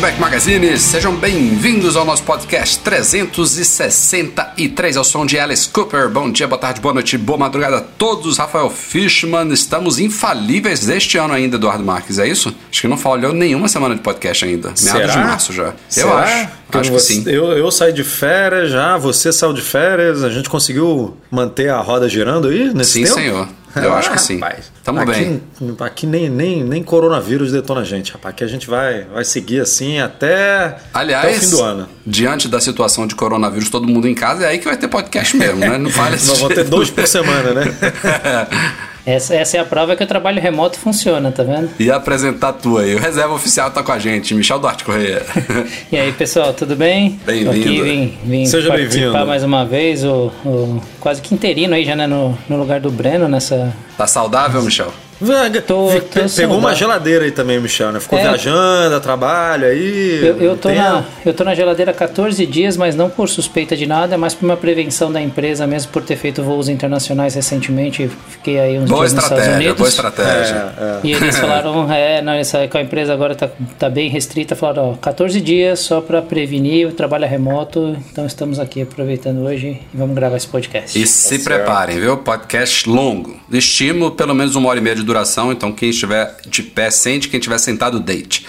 Mac Magazine, sejam bem-vindos ao nosso podcast 363 ao som de Alice Cooper. Bom dia, boa tarde, boa noite, boa madrugada a todos. Rafael Fishman, estamos infalíveis deste ano ainda, Eduardo Marques, é isso? Acho que não falhou nenhuma semana de podcast ainda. Meados Será? de março já. Será? Eu acho. Acho que você- sim. Eu, eu saí de férias já, você saiu de férias, a gente conseguiu manter a roda girando aí nesse Sim, tempo? senhor. Eu acho que sim. rapaz. Tamo aqui, bem. Aqui nem, nem, nem coronavírus detona a gente, rapaz. Aqui a gente vai, vai seguir assim até, Aliás, até o fim do ano. diante da situação de coronavírus, todo mundo em casa, é aí que vai ter podcast mesmo, né? Não fale Nós vamos ter dois por semana, né? Essa, essa é a prova que o trabalho remoto funciona, tá vendo? E apresentar tu aí. O reserva oficial tá com a gente, Michel Duarte Correia. E aí, pessoal, tudo bem? Bem-vindo. Aqui vim, vim Seja participar bem-vindo. mais uma vez, o, o- quase que interino aí já né, no, no lugar do Breno nessa. Tá saudável, Michel? Vaga. Tô- Pe- tô Pegou uma geladeira aí também, Michel, né? Ficou É. viajando, a trabalho aí. Eu, eu, tô na, eu tô na geladeira há 14 dias, mas não por suspeita de nada, é mais por uma prevenção da empresa mesmo, por ter feito voos internacionais recentemente. Fiquei aí uns Boa dias nos Estados estratégia, Unidos. boa estratégia. É, é. E eles falaram, é, não, essa, com a empresa agora tá, tá bem restrita, falaram, ó, 14 dias só para prevenir o trabalho remoto, então estamos aqui aproveitando hoje e vamos gravar esse podcast. E se preparem, viu? Podcast longo. Estimo pelo menos uma hora e meia de duração, então quem estiver de pé, sente, quem estiver sentado, deite.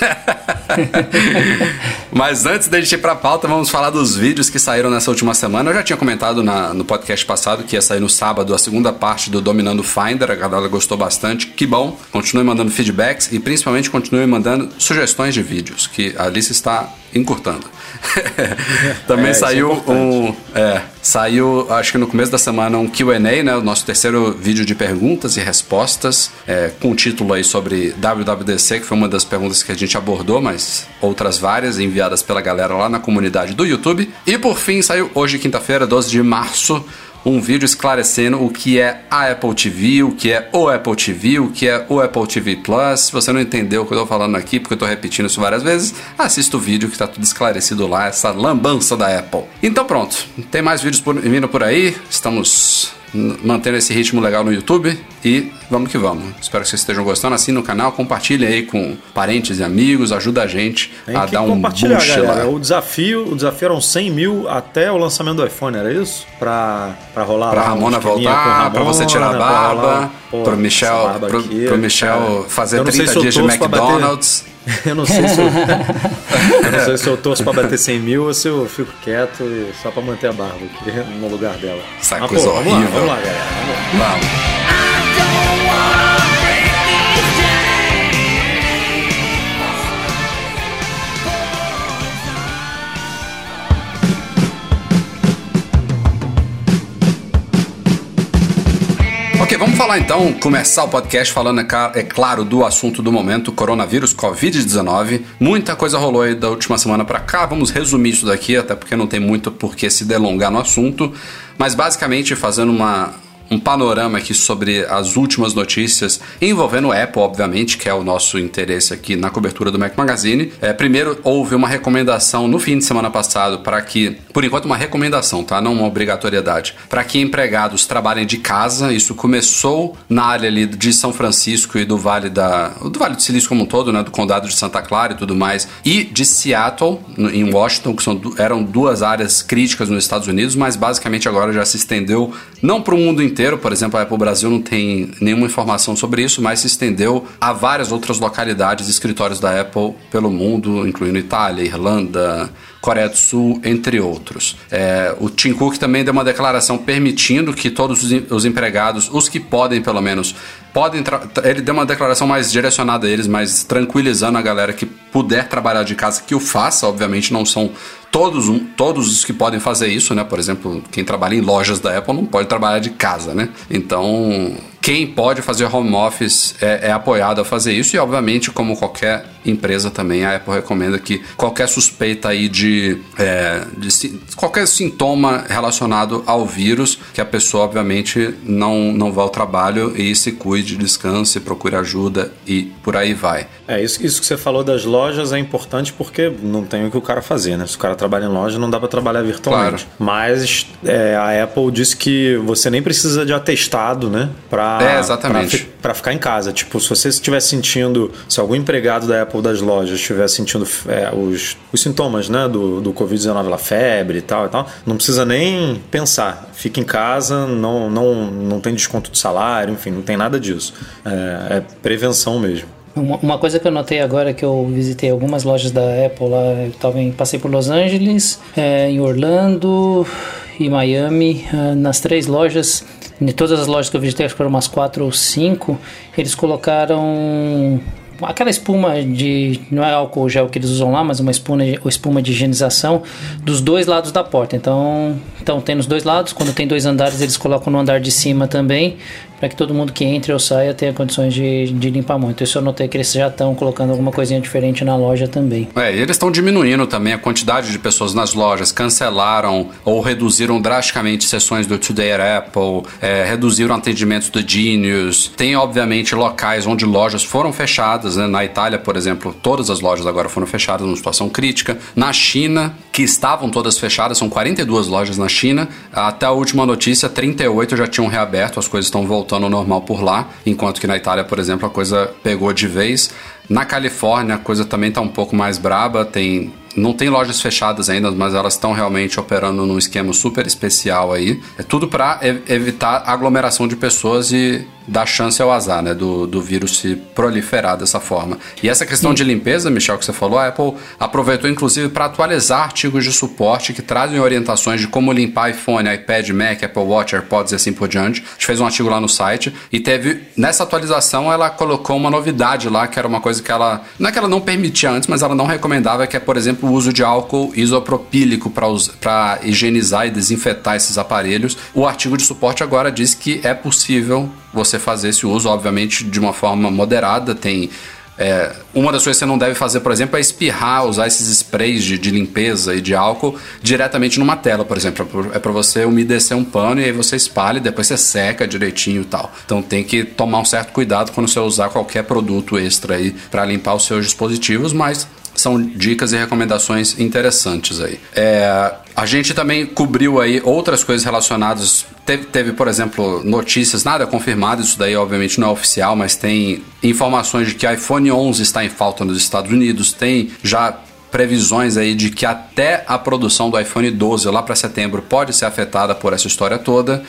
Mas antes da gente ir pra pauta, vamos falar dos vídeos que saíram nessa última semana. Eu já tinha comentado na- no podcast passado que ia sair no sábado a segunda parte do Dominando Finder. A galera gostou bastante. Que bom. Continue mandando feedbacks e principalmente continue mandando sugestões de vídeos, que a Alice está encurtando. Também É, é saiu importante. um. É, saiu, acho que no começo da semana, um QA, né? O nosso terceiro vídeo de perguntas e respostas, é, com o título aí sobre WWDC, que foi uma das perguntas que a gente abordou, mas outras várias enviadas pela galera lá na comunidade do YouTube. E por fim, saiu hoje, quinta-feira, 12 de março. Um vídeo esclarecendo o que é a Apple TV, o que é o Apple TV, o que é o Apple TV Plus. Se você não entendeu o que eu tô falando aqui, porque eu tô repetindo isso várias vezes, assista o vídeo que tá tudo esclarecido lá, essa lambança da Apple. Então pronto, tem mais vídeos por- vindo por aí, estamos mantendo esse ritmo legal no YouTube e vamos que vamos. Espero que vocês estejam gostando. Assine o canal, compartilhe aí com parentes e amigos, ajuda a gente Tem a dar um boost galera. lá. O desafio, o desafio eram 100 mil até o lançamento do iPhone, era isso? Pra, pra rolar Pra Ramona voltar, pra você tirar a Ramona, barba, rolar, pô, pro Michel, barba pro, aqui, pro Michel cara. fazer Eu não sei 30 se eu dias de McDonald's. Eu não sei se eu, eu não sei se eu torço pra bater 100 mil ou se eu fico quieto e só pra manter a barba aqui no lugar dela. Essa Mas, coisa pô, vamos lá, vamos lá, galera. Vamos lá. Vamos. Falar então, começar o podcast falando, é é claro, do assunto do momento, coronavírus, Covid-19. Muita coisa rolou aí da última semana pra cá, vamos resumir isso daqui, até porque não tem muito por que se delongar no assunto, mas basicamente fazendo uma, um panorama aqui sobre as últimas notícias envolvendo Apple, obviamente, que é o nosso interesse aqui na cobertura do Mac Magazine. É, primeiro, houve uma recomendação no fim de semana passado para que, por enquanto, uma recomendação, tá? Não uma obrigatoriedade, para que empregados trabalhem de casa. Isso começou na área ali de São Francisco e do Vale da, do Vale do Silício como um todo, né? Do Condado de Santa Clara e tudo mais, e de Seattle, em Washington, que são, eram duas áreas críticas nos Estados Unidos, mas basicamente agora já se estendeu não para o mundo inteiro, por exemplo, a Apple Brasil não tem nenhuma informação sobre isso, mas se estendeu a várias outras localidades, escritórios da Apple pelo mundo, incluindo Itália, Irlanda, Coreia do Sul, entre outros. É, o Tim Cook também deu uma declaração permitindo que todos os, os empregados, os que podem pelo menos, podem ele deu uma declaração mais direcionada a eles, mais tranquilizando a galera que puder trabalhar de casa que o faça, obviamente não são todos, todos os que podem fazer isso, né? Por exemplo, quem trabalha em lojas da Apple não pode trabalhar de casa, né? Então, quem pode fazer home office é, é, apoiado a fazer isso e obviamente como qualquer empresa também a Apple recomenda que qualquer suspeita aí de, é, de, qualquer sintoma relacionado ao vírus que a pessoa obviamente não não vá ao trabalho e se cuide descanse procure ajuda e por aí vai é isso isso que você falou das lojas é importante porque não tem o que o cara fazer né se o cara trabalha em loja não dá para trabalhar virtualmente claro. mas é, a Apple disse que você nem precisa de atestado né para é, exatamente. Para ficar em casa. Tipo, se você estiver sentindo, se algum empregado da Apple das lojas estiver sentindo é, os, os sintomas né, do, do Covid-19, a febre e tal e tal, não precisa nem pensar. Fica em casa, não, não, não tem desconto de salário, enfim, não tem nada disso. É, é prevenção mesmo. Uma, coisa que eu notei agora que eu visitei algumas lojas da Apple lá, eu tava em, passei por Los Angeles, é, em Orlando e Miami, é, nas três lojas em todas as lojas que eu visitei, acho que foram umas quatro ou cinco, eles colocaram aquela espuma de. Não é álcool gel que eles usam lá, mas uma espuma de, espuma de higienização dos dois lados da porta. Então, então tem nos dois lados. Quando tem dois andares, eles colocam no andar de cima também para que todo mundo que entre ou saia tenha condições de, de limpar muito. Isso eu notei que eles já estão colocando alguma coisinha diferente na loja também. É, e eles estão diminuindo também a quantidade de pessoas nas lojas, cancelaram ou reduziram drasticamente sessões do Today at Apple, é, reduziram atendimentos do Genius. Tem, obviamente, locais onde lojas foram fechadas, né? Na Itália, por exemplo, todas as lojas agora foram fechadas numa situação crítica. Na China, que estavam todas fechadas, são 42 lojas na China. Até a última notícia, 38 já tinham reaberto, as coisas estão voltando ao normal por lá, enquanto que na Itália, por exemplo, a coisa pegou de vez. Na Califórnia a coisa também está um pouco mais braba, tem não tem lojas fechadas ainda, mas elas estão realmente operando num esquema super especial aí. É tudo para evitar aglomeração de pessoas e dar chance ao azar, né? Do, do vírus se proliferar dessa forma. E essa questão Sim. de limpeza, Michel, que você falou, a Apple aproveitou inclusive para atualizar artigos de suporte que trazem orientações de como limpar iPhone, iPad, Mac, Apple Watch, AirPods e assim por diante. A gente fez um artigo lá no site e teve, nessa atualização, ela colocou uma novidade lá, que era uma coisa que ela, não é que ela não permitia antes, mas ela não recomendava, que é, por exemplo, o uso de álcool isopropílico para higienizar e desinfetar esses aparelhos. O artigo de suporte agora diz que é possível você fazer esse uso, obviamente, de uma forma moderada. Tem é, uma das coisas que você não deve fazer, por exemplo, é espirrar, usar esses sprays de, de limpeza e de álcool diretamente numa tela, por exemplo. É para você umedecer um pano e aí você espalha e depois você seca direitinho e tal. Então tem que tomar um certo cuidado quando você usar qualquer produto extra aí para limpar os seus dispositivos, mas são dicas e recomendações interessantes aí. É, a gente também cobriu aí outras coisas relacionadas. Teve, teve, por exemplo, notícias, nada confirmado, isso daí obviamente não é oficial, mas tem informações de que iPhone 11 está em falta nos Estados Unidos, tem já previsões aí de que até a produção do iPhone 12 lá para setembro pode ser afetada por essa história toda.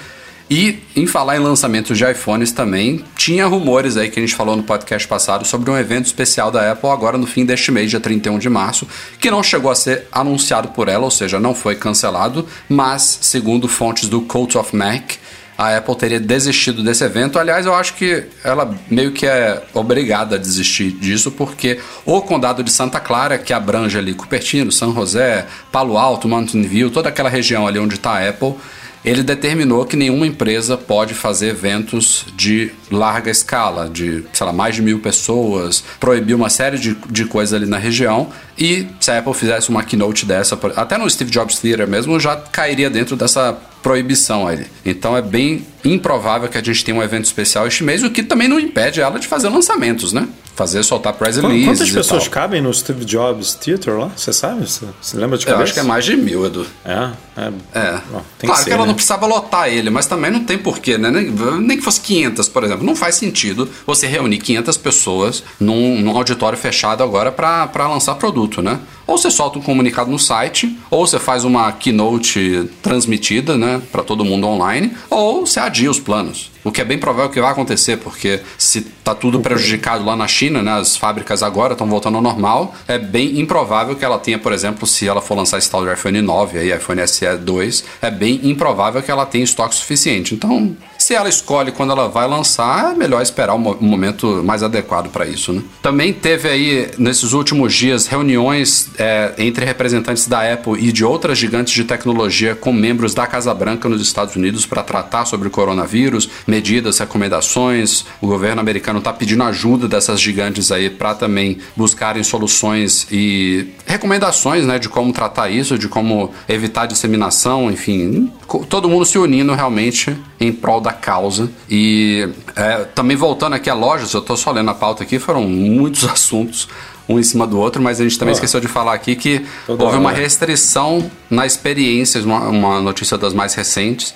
E em falar em lançamentos de iPhones também, tinha rumores aí que a gente falou no podcast passado sobre um evento especial da Apple agora no fim deste mês, dia 31 de março, que não chegou a ser anunciado por ela, ou seja, não foi cancelado, mas segundo fontes do Cult of Mac, a Apple teria desistido desse evento. Aliás, eu acho que ela meio que é obrigada a desistir disso, porque o condado de Santa Clara, que abrange ali Cupertino, San José, Palo Alto, Mountain View, toda aquela região ali onde está a Apple, ele determinou que nenhuma empresa pode fazer eventos de larga escala, de, sei lá, mais de mil pessoas, proibiu uma série de, de coisas ali na região. E se a Apple fizesse uma keynote dessa, até no Steve Jobs Theater mesmo, já cairia dentro dessa proibição aí. Então é bem improvável que a gente tenha um evento especial este mês, o que também não impede ela de fazer lançamentos, né? Fazer, soltar press releases. Quantas pessoas cabem no Steve Jobs Theater lá? Você sabe? Você, lembra de cabeça? Eu acho que é mais de mil, Edu. É? É. é. Bom, claro que, ser, que ela né? não precisava lotar ele, mas também não tem porquê, né? Nem, nem, que fosse 500, por exemplo. Não faz sentido você reunir 500 pessoas num, num auditório fechado agora para lançar produto, né? Ou você solta um comunicado no site, ou você faz uma keynote transmitida, né, para todo mundo online, ou você adia os planos. O que é bem provável que vai acontecer, porque se tá tudo prejudicado lá na China, né, as fábricas agora estão voltando ao normal, é bem improvável que ela tenha, por exemplo, se ela for lançar esse tal de iPhone 9 aí, iPhone SE 2, é bem improvável que ela tenha estoque suficiente. Então, se ela escolhe quando ela vai lançar, é melhor esperar um momento mais adequado para isso. Né? Também teve aí, nesses últimos dias, reuniões é, entre representantes da Apple e de outras gigantes de tecnologia com membros da Casa Branca nos Estados Unidos para tratar sobre o coronavírus, medidas, recomendações. O governo americano está pedindo ajuda dessas gigantes aí para também buscarem soluções e recomendações né, de como tratar isso, de como evitar disseminação, enfim, todo mundo se unindo realmente em prol da causa. E é, também voltando aqui a lojas, eu estou só lendo a pauta aqui, foram muitos assuntos um em cima do outro, mas a gente também oh. esqueceu de falar aqui que Toda houve hora. uma restrição na experiência, uma, uma notícia das mais recentes,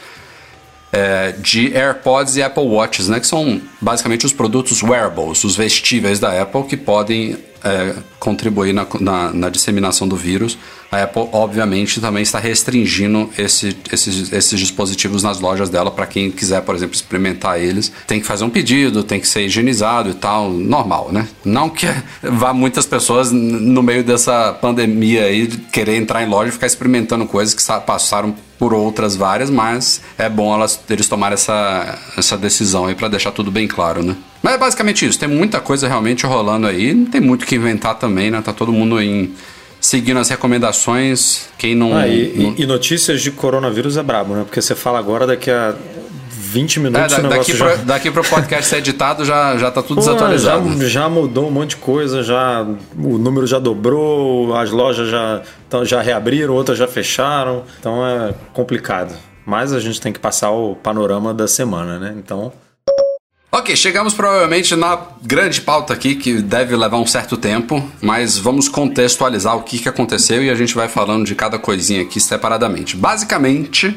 é, de AirPods e Apple Watches, né, que são basicamente os produtos wearables, os vestíveis da Apple que podem é, contribuir na, na, na, disseminação do vírus. A Apple, obviamente, também está restringindo esse, esses, esses dispositivos nas lojas dela para quem quiser, por exemplo, experimentar eles. Tem que fazer um pedido, tem que ser higienizado e tal, normal, né? Não que vá muitas pessoas no meio dessa pandemia aí querer entrar em loja e ficar experimentando coisas que passaram por outras várias, mas é bom elas, eles tomarem essa, essa decisão aí para deixar tudo bem claro, né? Mas é basicamente isso. Tem muita coisa realmente rolando aí. Não tem muito o que inventar também, né? Tá todo mundo em seguindo as recomendações. Quem não, ah, e, não... e, notícias de coronavírus é brabo, né? Porque você fala agora daqui a 20 minutos é, da, daqui, já... pro, daqui pro podcast ser editado já, já tá tudo Pô, desatualizado. Já, já, mudou um monte de coisa, já o número já dobrou, as lojas já, já reabriram, outras já fecharam. Então é complicado. Mas a gente tem que passar o panorama da semana, né? Então Ok, chegamos provavelmente na grande pauta aqui, que deve levar um certo tempo, mas vamos contextualizar o que, que aconteceu e a gente vai falando de cada coisinha aqui separadamente. Basicamente,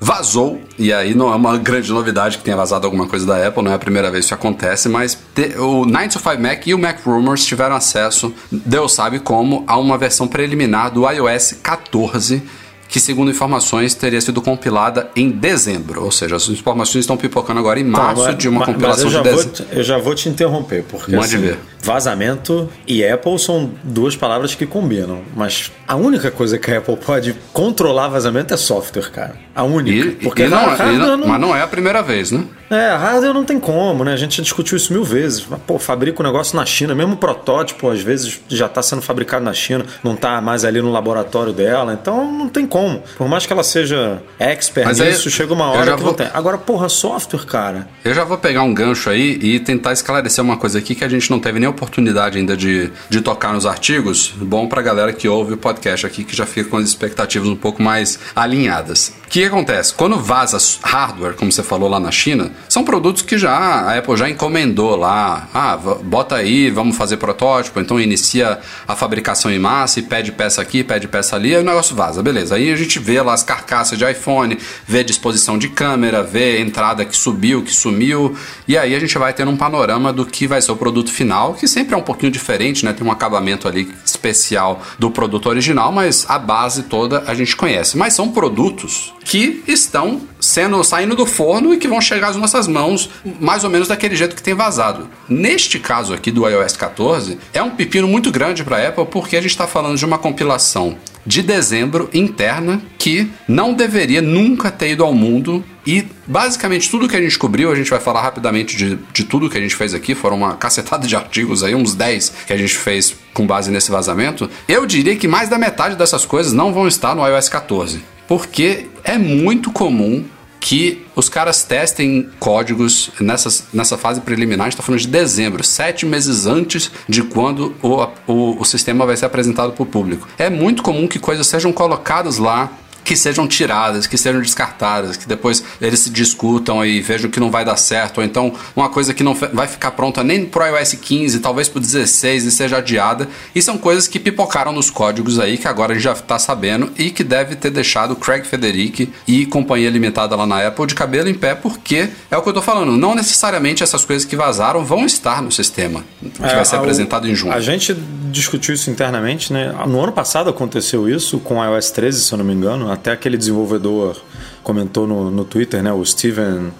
vazou, e aí não é uma grande novidade que tenha vazado alguma coisa da Apple, não é a primeira vez que isso acontece, mas te, o 925 Mac e o Mac Rumors tiveram acesso, Deus sabe como, a uma versão preliminar do iOS 14 que, segundo informações, teria sido compilada em dezembro. Ou seja, as informações estão pipocando agora em tá, março tá, mas, de uma compilação de dezembro. Eu já vou te interromper, porque Mande assim, ver. Vazamento e Apple são duas palavras que combinam. Mas a única coisa que a Apple pode controlar vazamento é software, cara. A única. E, porque e não, hardware não, não... Mas não é a primeira vez, né? É, hardware não tem como, né? A gente já discutiu isso mil vezes. Pô, fabrica o um negócio na China, mesmo o protótipo, às vezes, já está sendo fabricado na China, não está mais ali no laboratório dela, então não tem como. Por mais que ela seja expert Mas nisso, aí, chega uma hora que vou... não tem. Agora, porra, software, cara. Eu já vou pegar um gancho aí e tentar esclarecer uma coisa aqui que a gente não teve nem oportunidade ainda de, de tocar nos artigos. Bom pra galera que ouve o podcast aqui, que já fica com as expectativas um pouco mais alinhadas. O que acontece? Quando vaza hardware, como você falou lá na China, são produtos que já a Apple já encomendou lá. Ah, bota aí, vamos fazer protótipo, então inicia a fabricação em massa e pede peça aqui, pede peça ali, aí o negócio vaza, beleza. Aí a gente vê lá as carcaças de iPhone, vê a disposição de câmera, vê a entrada que subiu, que sumiu, e aí a gente vai tendo um panorama do que vai ser o produto final, que sempre é um pouquinho diferente, né? Tem um acabamento ali especial do produto original, mas a base toda a gente conhece. Mas são produtos que estão sendo saindo do forno e que vão chegar às nossas mãos mais ou menos daquele jeito que tem vazado. Neste caso aqui do iOS 14, é um pepino muito grande para a Apple porque a gente está falando de uma compilação de dezembro interna que não deveria nunca ter ido ao mundo. E basicamente tudo que a gente cobriu, a gente vai falar rapidamente de, de tudo que a gente fez aqui, foram uma cacetada de artigos aí, uns 10 que a gente fez com base nesse vazamento. Eu diria que mais da metade dessas coisas não vão estar no iOS 14. Porque é muito comum que os caras testem códigos nessas, nessa fase preliminar, a gente está falando de dezembro, sete meses antes de quando o, o, o sistema vai ser apresentado para o público. É muito comum que coisas sejam colocadas lá que sejam tiradas, que sejam descartadas, que depois eles se discutam e vejam que não vai dar certo, ou então uma coisa que não vai ficar pronta nem pro iOS 15, talvez pro 16 e seja adiada. E são coisas que pipocaram nos códigos aí, que agora a gente já está sabendo e que deve ter deixado Craig Federici e companhia limitada lá na Apple de cabelo em pé, porque é o que eu tô falando, não necessariamente essas coisas que vazaram vão estar no sistema, que é, vai ser apresentado em junho. A gente discutiu isso internamente, né? No ano passado aconteceu isso com o iOS 13, se eu não me engano, até aquele desenvolvedor comentou no, no Twitter, né? O Steven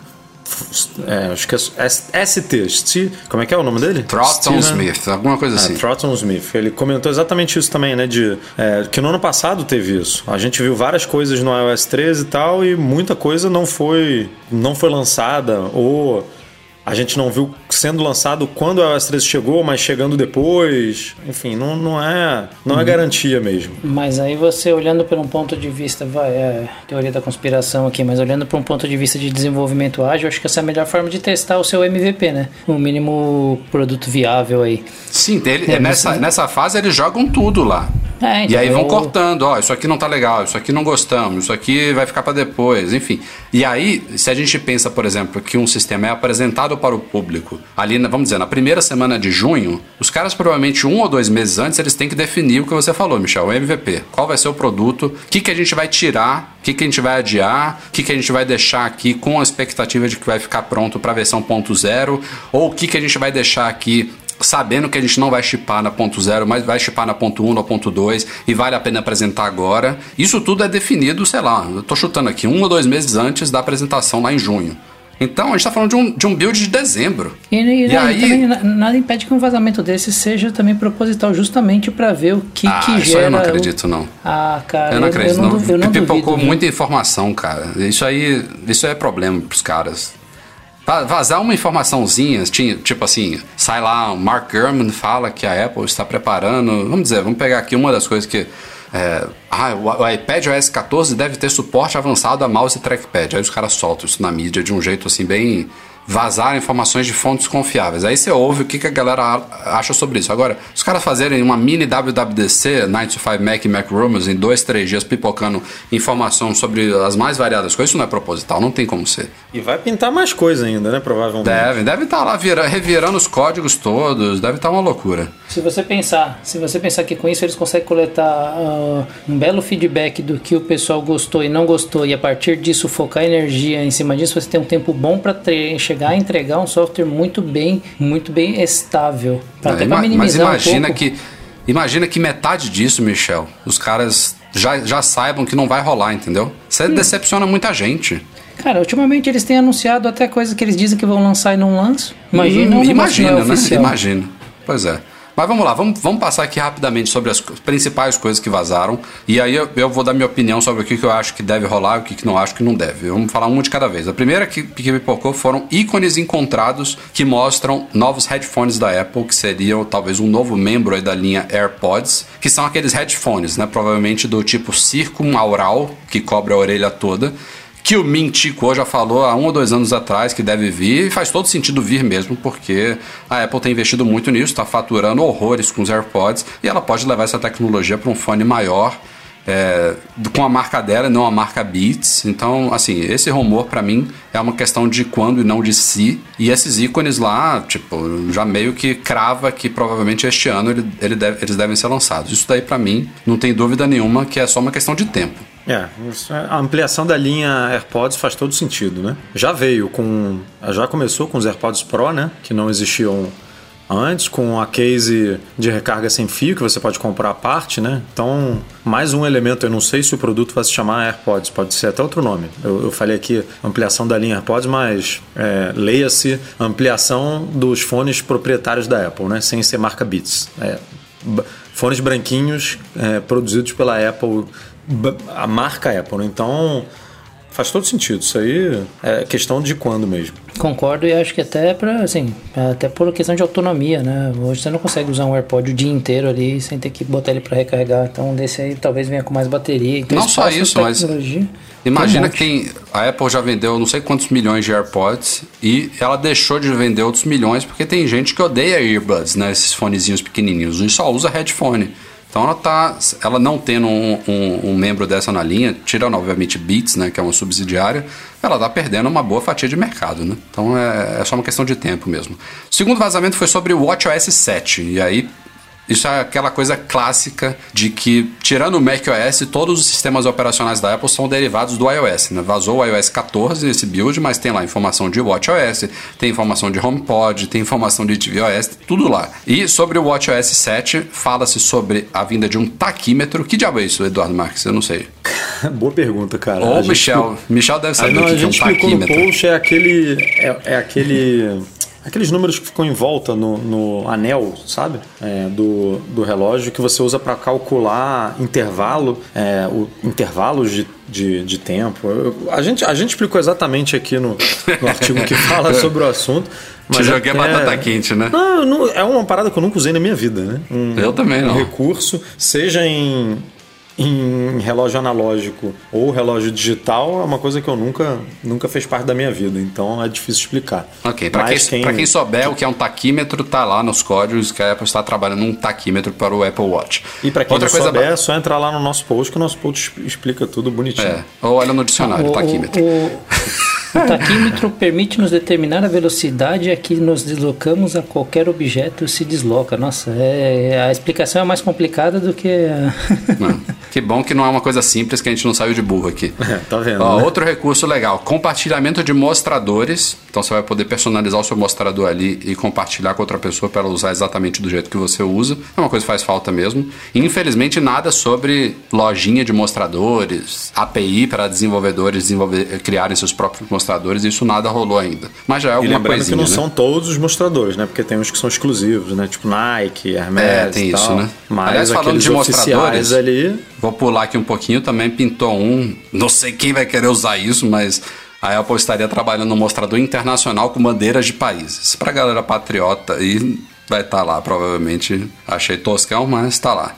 é, acho que é ST, Steve, como é que é o nome dele? Trotton Smith, alguma coisa assim. É, Trotton Smith. Ele comentou exatamente isso também, né? De, é, que no ano passado teve isso. A gente viu várias coisas no iOS 13 e tal, e muita coisa não foi, não foi lançada, ou a gente não viu sendo lançado quando o iOS 13 chegou, mas chegando depois. Enfim, não, não é não é uhum. garantia mesmo. Mas aí você olhando por um ponto de vista, vai, é teoria da conspiração aqui, mas olhando por um ponto de vista de desenvolvimento ágil, acho que essa é a melhor forma de testar o seu MVP, né? O mínimo produto viável aí. Sim, ele, é, nessa, você... nessa fase eles jogam tudo lá. É, então e aí vão eu... cortando, ó, isso aqui não tá legal, isso aqui não gostamos, isso aqui vai ficar para depois, enfim. E aí, se a gente pensa, por exemplo, que um sistema é apresentado para o público ali, vamos dizer, na primeira semana de junho, os caras provavelmente um ou dois meses antes eles têm que definir o que você falou, Michel, o MVP. Qual vai ser o produto, o que, que a gente vai tirar, o que, que a gente vai adiar, o que, que a gente vai deixar aqui com a expectativa de que vai ficar pronto para a versão ponto zero, ou o que, que a gente vai deixar aqui sabendo que a gente não vai chipar na ponto zero, mas vai chipar na ponto 1, na ponto 2 e vale a pena apresentar agora. Isso tudo é definido, sei lá, eu tô chutando aqui, um ou dois meses antes da apresentação lá em junho. Então, a gente está falando de um, de um build de dezembro. E, e, e aí... nada impede que um vazamento desse seja também proposital, justamente para ver o que, ah, que isso gera. eu não acredito, não. Ah, cara. Eu não acredito, eu, não. Eu não, Pipocou duvido, muita informação, cara. Isso aí, isso aí é problema pros caras. Vazar uma informaçãozinha, tipo assim, sai lá, Mark Gurman fala que a Apple está preparando. Vamos dizer, vamos pegar aqui uma das coisas que. É, ah, o, iPad OS 14 deve ter suporte avançado a mouse e trackpad. Aí os caras soltam isso na mídia de um jeito assim bem vazar informações de fontes confiáveis. Aí você ouve o que, que a galera acha sobre isso. Agora, os caras fazerem uma mini WWDC, 95 Mac e Mac Rumors, em dois, três dias pipocando informação sobre as mais variadas coisas, isso não é proposital, não tem como ser. E vai pintar mais coisa ainda, né? Provavelmente. Deve, deve estar tá lá vira, revirando os códigos todos, deve estar tá uma loucura. Se você pensar, se você pensar que com isso eles conseguem coletar uh, um belo feedback do que o pessoal gostou e não gostou, e a partir disso focar energia em cima disso, você tem um tempo bom para chegar entregar um software muito bem, muito bem estável. Pra, é, ima mas imagina um que imagina que metade disso, Michel, os caras já, já saibam que não vai rolar, entendeu? Você hum. decepciona muita gente. Cara, ultimamente eles têm anunciado até coisas que eles dizem que vão lançar e não lançam. Imagina, hum, imagina, né? Imagina. Pois é. Mas vamos lá, vamos, vamos passar aqui rapidamente sobre as principais coisas que vazaram. E aí eu, eu vou dar minha opinião sobre o que, que eu acho que deve rolar e o que, que não acho que não deve. Vamos falar um de cada vez. A primeira que, que me pipocou foram ícones encontrados que mostram novos headphones da Apple, que seriam talvez um novo membro aí da linha AirPods, que são aqueles headphones, né? Provavelmente do tipo circumaural, que cobre a orelha toda que o Mintico já falou há um ou dois anos atrás que deve vir, e faz todo sentido vir mesmo, porque a Apple tem investido muito nisso, está faturando horrores com os AirPods, e ela pode levar essa tecnologia para um fone maior, é, com a marca dela não a marca Beats. Então, assim, esse rumor para mim é uma questão de quando e não de si. E esses ícones lá, tipo, já meio que crava que provavelmente este ano ele, ele deve, eles devem ser lançados. Isso daí para mim não tem dúvida nenhuma que é só uma questão de tempo. É, a ampliação da linha AirPods faz todo sentido, né? Já veio com. Já começou com os AirPods Pro, né? Que não existiam antes, com a case de recarga sem fio, que você pode comprar à parte, né? Então, mais um elemento, eu não sei se o produto vai se chamar AirPods, pode ser até outro nome. Eu, eu falei aqui ampliação da linha AirPods, mas é, leia-se ampliação dos fones proprietários da Apple, né? Sem ser marca Beats. É, fones branquinhos é, produzidos pela Apple a marca Apple. Né? Então faz todo sentido. Isso aí é questão de quando mesmo. Concordo e acho que até para assim, até por questão de autonomia, né? Hoje você não consegue usar um AirPod o dia inteiro ali sem ter que botar ele para recarregar. Então desse aí talvez venha com mais bateria. Então, não só isso, mas imagina tem um que tem a Apple já vendeu não sei quantos milhões de AirPods e ela deixou de vender outros milhões porque tem gente que odeia earbuds, né? Esses fonezinhos pequenininhos e só usa headphone. Então ela tá, ela não tendo um, um, um, membro dessa na linha, tirando obviamente Beats, né, que é uma subsidiária, ela tá perdendo uma boa fatia de mercado, né? Então é, é só uma questão de tempo mesmo. O segundo vazamento foi sobre o WatchOS 7 e aí Isso é aquela coisa clássica de que, tirando o macOS, todos os sistemas operacionais da Apple são derivados do iOS. Né? Vazou o iOS 14 nesse build, mas tem lá informação de WatchOS, tem informação de HomePod, tem informação de tvOS, tudo lá. E sobre o WatchOS 7, fala-se sobre a vinda de um taquímetro. Que diabo é isso, Eduardo Marques? Eu não sei. Boa pergunta, cara. Ou Michel. Michel deve saber não, o que, a que é um gente no taquímetro. post, é aquele... É, é aquele... Aqueles números que ficam em volta no, no anel, sabe? É, do, do relógio que você usa para calcular intervalo, é, o, intervalos de, de, de tempo. Eu- a, gente, a gente explicou exatamente aqui no, no artigo que fala sobre o assunto. Te é joguei até- batata quente, né? Não, não- é uma parada que eu nunca usei na minha vida, né? Um, Eu também não. um recurso, seja em, em relógio analógico ou relógio digital, é uma coisa que eu nunca, nunca fez parte da minha vida. Então é difícil explicar. Ok, pra Mas quem, pra quem souber o que é um taquímetro, tá lá nos códigos que a Apple está trabalhando um taquímetro para o Apple Watch. E para quem Outra não coisa souber, ba- é só entrar lá no nosso post, que o nosso post explica tudo bonitinho. É, ou olha no dicionário, O, taquímetro. o- o taquímetro permite nos determinar a velocidade a que nos deslocamos a qualquer objeto se desloca. Nossa, é, a explicação é mais complicada do que. a- Não. Que bom que não é uma coisa simples que a gente não saiu de burro aqui. É, tá vendo? Ó, né? Outro recurso legal, compartilhamento de mostradores. Então você vai poder personalizar o seu mostrador ali e compartilhar com outra pessoa para ela usar exatamente do jeito que você usa. É uma coisa que faz falta mesmo. E, infelizmente, nada sobre lojinha de mostradores, API para desenvolvedores desenvolver, criarem seus próprios mostradores. Isso nada rolou ainda. Mas já é E alguma lembrando coisinha, que não né? são todos os mostradores, né? Porque tem uns que são exclusivos, né? Tipo Nike, Hermes É, tem e isso, tal. né? Mas Aliás, falando de mostradores, ali... Vou pular aqui um pouquinho, também pintou um. Não sei quem vai querer usar isso, mas a Apple estaria trabalhando no mostrador internacional com bandeiras de países. Pra galera patriota aí, vai estar lá, provavelmente. Achei toscão, mas tá lá.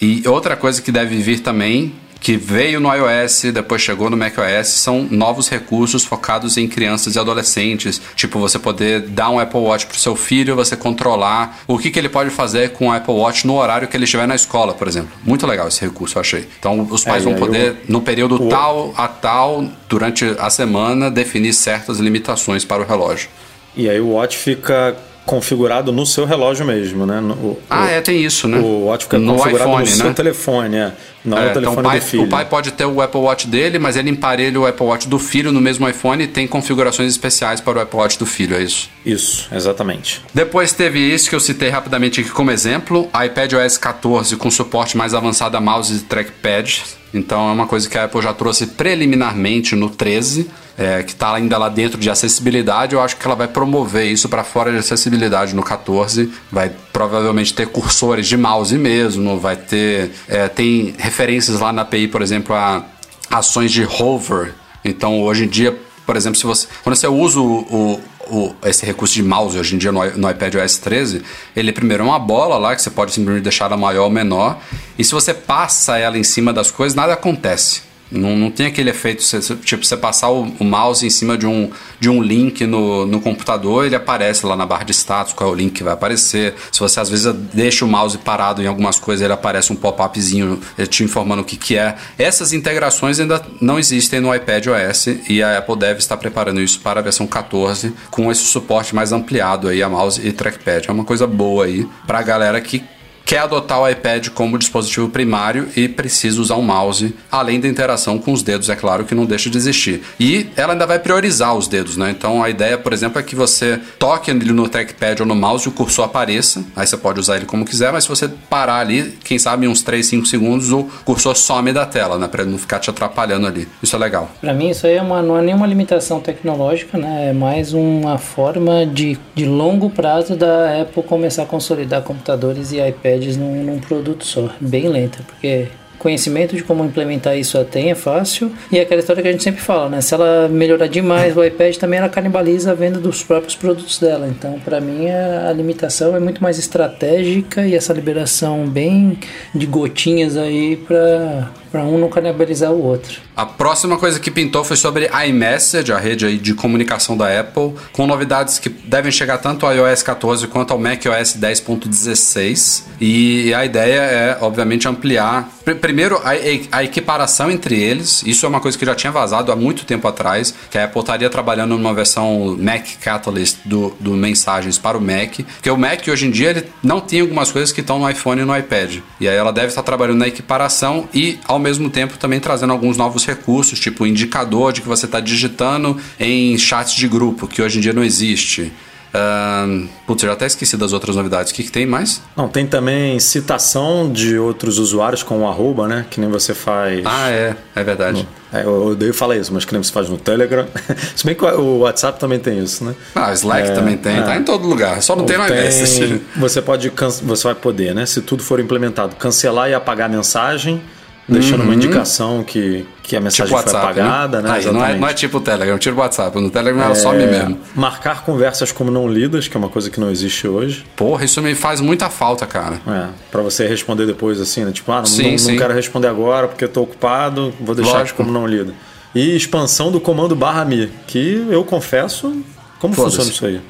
E outra coisa que deve vir também, que veio no iOS, depois chegou no macOS, são novos recursos focados em crianças e adolescentes. Tipo, você poder dar um Apple Watch pro seu filho, você controlar o que, que ele pode fazer com o Apple Watch no horário que ele estiver na escola, por exemplo. Muito legal esse recurso, eu achei. Então, os pais É, vão poder, o- no período o- tal a tal, durante a semana, definir certas limitações para o relógio. E aí o Watch fica configurado no seu relógio mesmo, né? O, Ah, o, é, tem isso, né? O Watch fica no configurado iPhone, no seu né? telefone, é. Não É, no então telefone o pai, do filho. o pai pode ter o Apple Watch dele, mas ele emparelha o Apple Watch do filho no mesmo iPhone e tem configurações especiais para o Apple Watch do filho, é isso. Isso, exatamente. Depois teve isso que eu citei rapidamente aqui como exemplo, iPad OS 14 com suporte mais avançado a mouse e trackpad. Então é uma coisa que a Apple já trouxe preliminarmente no 13, é, que está ainda lá dentro de acessibilidade. Eu acho que ela vai promover isso para fora de acessibilidade no 14. Vai provavelmente ter cursores de mouse mesmo, vai ter. é, tem referências lá na API, por exemplo, a ações de hover. Então hoje em dia, por exemplo, se você. Quando você usa o, o- o- esse recurso de mouse hoje em dia no, no iPad OS 13, ele primeiro é uma bola lá que você pode simplesmente deixar ela maior ou menor. E se você passa ela em cima das coisas, nada acontece. Não, não tem aquele efeito, tipo, você passar o, o mouse em cima de um, de um link no, no computador, ele aparece lá na barra de status, qual é o link que vai aparecer. Se você às vezes deixa o mouse parado em algumas coisas, ele aparece um pop-upzinho eh, te informando o que, que é. Essas integrações ainda não existem no iPad OS e a Apple deve estar preparando isso para a versão 14 com esse suporte mais ampliado aí a mouse e trackpad. É uma coisa boa aí para a galera que quer adotar o iPad como dispositivo primário e precisa usar um mouse, além da interação com os dedos, é claro que não deixa de existir. E ela ainda vai priorizar os dedos, né? Então a ideia, por exemplo, é que você toque no trackpad ou no mouse e o cursor apareça, aí você pode usar ele como quiser, mas se você parar ali, quem sabe uns 3, 5 segundos, o cursor some da tela, né? Pra não ficar te atrapalhando ali. Isso é legal. Para mim, isso aí é uma, não é nenhuma limitação tecnológica, né? É mais uma forma de, de longo prazo da Apple começar a consolidar computadores e iPads num, num produto só. Bem lenta, porque conhecimento de como implementar isso ela tem é fácil. E é aquela história que a gente sempre fala, né? Se ela melhorar demais o iPad, também ela canibaliza a venda dos próprios produtos dela. Então, para mim, a, a limitação é muito mais estratégica e essa liberação bem de gotinhas aí para para um não canibalizar o outro. A próxima coisa que pintou foi sobre iMessage, a rede de comunicação da Apple, com novidades que devem chegar tanto ao iOS 14 quanto ao macOS 10.16. E a ideia é, obviamente, ampliar primeiro a, a, equiparação entre eles. Isso é uma coisa que já tinha vazado há muito tempo atrás, que a Apple estaria trabalhando numa versão Mac Catalyst do, do Mensagens para o Mac, porque o Mac hoje em dia ele não tem algumas coisas que estão no iPhone e no iPad. E aí ela deve estar trabalhando na equiparação e, ao mesmo tempo, também trazendo alguns novos recursos, tipo indicador de que você está digitando em chats de grupo, que hoje em dia não existe. Uh, putz, eu já até esqueci das outras novidades. O que, que, tem mais? Não, tem também citação de outros usuários com o arroba, né? Que nem você faz. Ah, é, é verdade. No, é, eu odeio falar isso, mas que nem você faz no Telegram. Se bem que o WhatsApp também tem isso, né? Ah, Slack é, também tem, é. tá em todo lugar. Só não tem no iMessage. Você pode você vai poder, né? Se tudo for implementado, cancelar e apagar a mensagem deixando uhum. uma indicação que, que a mensagem tipo WhatsApp, foi apagada, né? né? Aí, não, é, não é tipo o Telegram, tipo o WhatsApp. No Telegram ela é, some mesmo. Marcar conversas como não lidas, que é uma coisa que não existe hoje. Porra, isso me faz muita falta, cara. É, pra você responder depois assim, né? Tipo, ah, não, sim, não, sim. não quero responder agora porque eu tô ocupado, vou deixar Lógico. como não lido. E expansão do comando barra mi, que eu confesso como funciona isso aí?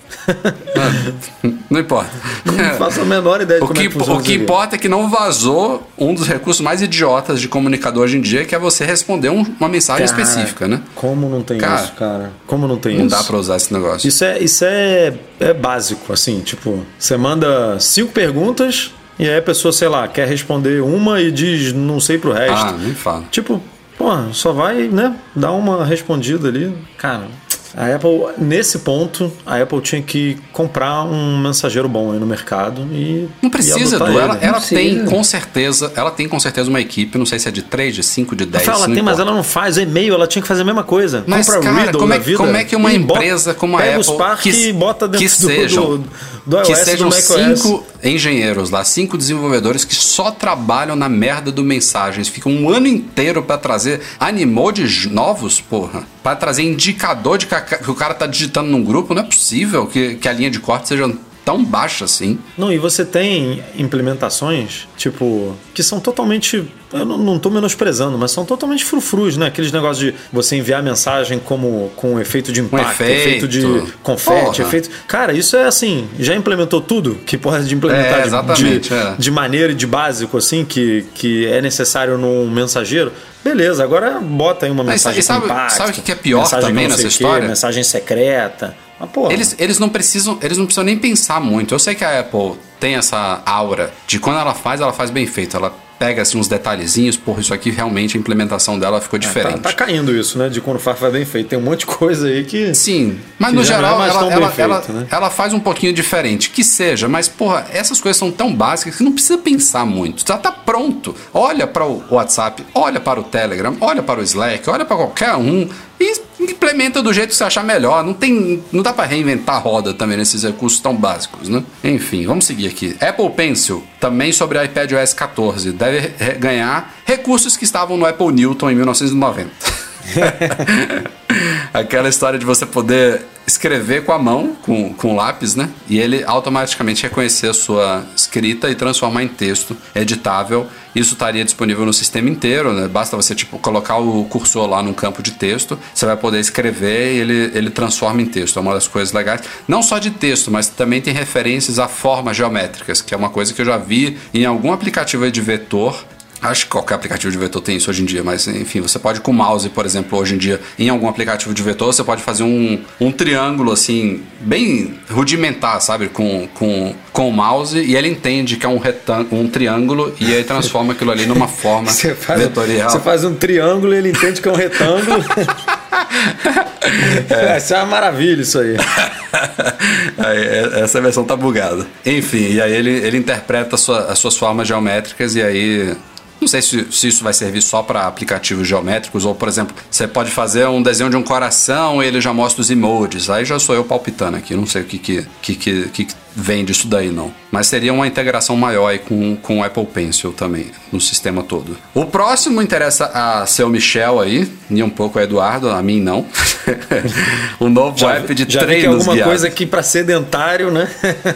Não, não importa. Não faço a menor ideia de o como que, é que funciona O que importa é que não vazou um dos recursos mais idiotas de comunicador hoje em dia, que é você responder um, uma mensagem cara, específica, né? Como não tem cara, isso, cara? Como não tem não isso? Não dá pra usar esse negócio. Isso é, isso é, é básico, assim, tipo, você manda cinco perguntas e aí a pessoa, sei lá, quer responder uma e diz não sei pro resto. Ah, nem fala. Tipo, pô, só vai, né, dar uma respondida ali. Cara, a Apple, nesse ponto, a Apple tinha que comprar um mensageiro bom aí no mercado e. Não precisa, Edu. Ela, ela precisa. tem com certeza, ela tem com certeza uma equipe, não sei se é de 3, de 5, de 10. Ela tem, importa. mas ela não faz o e-mail, ela tinha que fazer a mesma coisa. Mas, Compra cara, Riddle como, é, vida, como é que uma empresa como a Apple. Os que, e bota dentro que sejam, do, do, do que sejam cinco engenheiros lá, cinco desenvolvedores que só trabalham na merda do mensagens, ficam um ano inteiro para trazer animodes novos, porra. Para trazer indicador de que, a, que, o cara tá digitando num grupo, não é possível que, que a linha de corte seja tão baixa assim. Não, e você tem implementações, tipo, que são totalmente. Eu não, tô menosprezando, mas são totalmente frufrus, né? Aqueles negócios de você enviar mensagem como com efeito de impacto, um efeito. efeito. de confete, Porra. efeito. Cara, isso é assim, já implementou tudo que pode implementar é, de, de, é. de maneira e de básico, assim, que, que é necessário num mensageiro. Beleza, agora bota aí uma mensagem sabe, com impacto. Sabe o que é pior também nessa história? Quê, mensagem secreta. Eles, eles não precisam, eles não precisam nem pensar muito. Eu sei que a Apple tem essa aura de quando ela faz, ela faz bem feito. Ela pega assim, uns detalhezinhos, porra, isso aqui realmente a implementação dela ficou diferente. É, tá, tá, caindo isso, né? De quando faz, faz bem feito. Tem um monte de coisa aí que. Sim, mas no é geral é ela, ela, feito, ela, né? ela, faz um pouquinho diferente. Que seja, mas, porra, essas coisas são tão básicas que não precisa pensar muito. Já tá pronto. Olha para o WhatsApp, olha para o Telegram, olha para o Slack, olha para qualquer um e implementa do jeito que você achar melhor. Não tem, não dá para reinventar a roda também nesses recursos tão básicos, né? Enfim, vamos seguir aqui. Apple Pencil, também sobre iPadOS 14, deve ganhar recursos que estavam no Apple Newton em 1990. Aquela história de você poder escrever com a mão, com, com lápis, né? E ele automaticamente reconhecer a sua escrita e transformar em texto editável. Isso estaria disponível no sistema inteiro, né? Basta você tipo colocar o cursor lá num campo de texto, você vai poder escrever e ele, ele transforma em texto. É uma das coisas legais. Não só de texto, mas também tem referências a formas geométricas, que é uma coisa que eu já vi em algum aplicativo de vetor Acho que qualquer aplicativo de vetor tem isso hoje em dia, mas enfim, você pode com o mouse, por exemplo, hoje em dia, em algum aplicativo de vetor, você pode fazer um, um triângulo assim, bem rudimentar, sabe? Com, com, com o mouse e ele entende que é um, retângulo, um triângulo e aí transforma aquilo ali numa forma você faz, vetorial. Você faz um triângulo e ele entende que é um retângulo. é. Isso é uma maravilha, isso aí. aí. Essa versão tá bugada. Enfim, e aí ele, ele interpreta sua, as suas formas geométricas e aí não sei se, se isso vai servir só para aplicativos geométricos ou, por exemplo, você pode fazer um desenho de um coração e ele já mostra os emojis. Aí já sou eu palpitando aqui, não sei o que que, que, que, que vem disso daí não. Mas seria uma integração maior aí com, com o Apple Pencil também, no sistema todo. O próximo interessa a seu Michel aí, e um pouco a Eduardo, a mim não. um novo já, app de já treinos vi que é alguma guiados. coisa que para sedentário, né?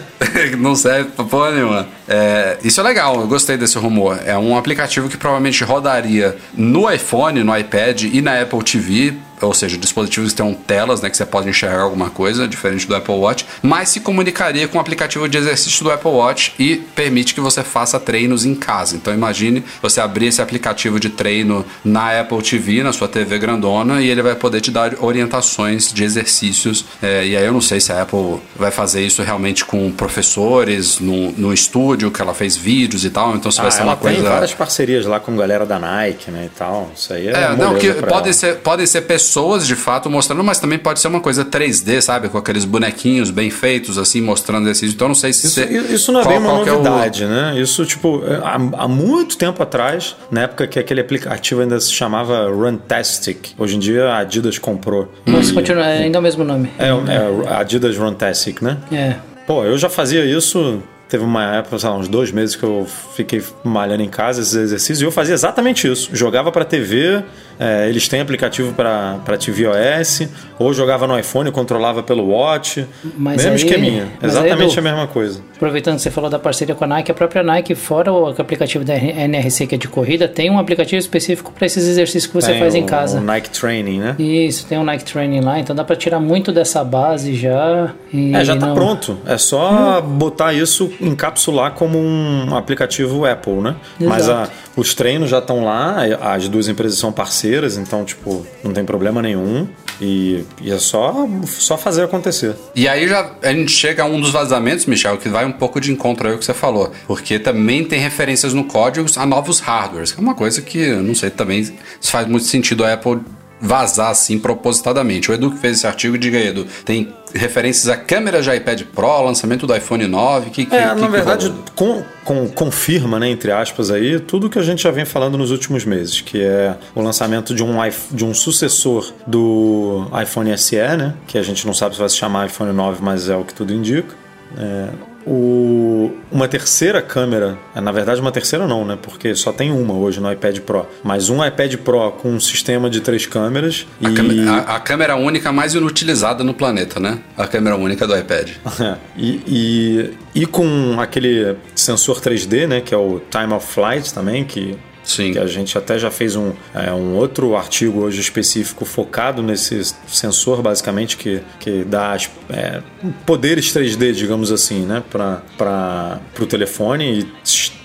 não serve pra porra nenhuma. É, isso é legal, eu gostei desse rumor. É um aplicativo que provavelmente rodaria no iPhone, no iPad e na Apple TV ou seja, dispositivos que tenham telas, né, que você pode enxergar alguma coisa, diferente do Apple Watch, mas se comunicaria com o aplicativo de exercício do Apple Watch e permite que você faça treinos em casa. Então imagine você abrir esse aplicativo de treino na Apple TV, na sua TV grandona, e ele vai poder te dar orientações de exercícios. É, e aí eu não sei se a Apple vai fazer isso realmente com professores no, no estúdio, que ela fez vídeos e tal, então se ah, vai ser uma coisa... tem várias parcerias lá com galera da Nike, né, e tal. Isso aí é, é não, que podem ser, podem ser pessoas pessoas de fato mostrando, mas também pode ser uma coisa 3D, sabe? Com aqueles bonequinhos bem feitos, assim, mostrando exercício. Então não sei se. Isso, você, isso não é qual, bem uma novidade, é o... né? Isso, tipo, é, há, há, muito tempo atrás, na época que aquele aplicativo ainda se chamava Runtastic. Hoje em dia a Adidas comprou. Mas e... continua, é ainda o mesmo nome. É, é Adidas Runtastic, né? É. Pô, eu já fazia isso Teve uma época, sei lá, uns dois meses que eu fiquei malhando em casa esses exercícios e eu fazia exatamente isso. Jogava para TV, é, eles têm aplicativo para tvOS, ou jogava no iPhone, controlava pelo Watch. Mas Mesmo aí, esqueminha. Exatamente a mesma coisa. Aproveitando que você falou da parceria com a Nike, a própria Nike, fora o aplicativo da NRC que é de corrida, tem um aplicativo específico para esses exercícios que você tem faz o, em casa. O Nike Training, né? Isso, tem o Nike Training lá, então dá para tirar muito dessa base já. é, já tá não... pronto. É só hum. botar isso encapsular como um aplicativo Apple, né? Exato. Mas a, os treinos já estão lá, as duas empresas são parceiras, então, tipo, não tem problema nenhum. E, e, é só, só fazer acontecer. E aí já a gente chega a um dos vazamentos, Michel, que vai um pouco de encontro aí o que você falou. Porque também tem referências no código a novos hardwares, que é uma coisa que, não sei, também faz muito sentido a Apple vazar assim propositadamente. O Edu que fez esse artigo, diga aí, Edu, tem referências a câmera de iPad Pro, lançamento do iPhone 9, que, que É, que, na que verdade, com, com, confirma, né, entre aspas aí, tudo que a gente já vem falando nos últimos meses, que é o lançamento de um, de um sucessor do iPhone SE, né, que a gente não sabe se vai se chamar iPhone 9, mas é o que tudo indica. É, o, uma terceira câmera, é, na verdade uma terceira não, né? Porque só tem uma hoje no iPad Pro. Mas um iPad Pro com um sistema de três câmeras. A, e... câmera, a, a câmera única mais inutilizada no planeta, né? A câmera única do iPad. e, e, e com aquele sensor 3D, né? Que é o Time of Flight também, que Sim. Que a gente até já fez um, é, um outro artigo hoje específico focado nesse sensor, basicamente, que, que dá é, poderes 3D, digamos assim, né, para o telefone e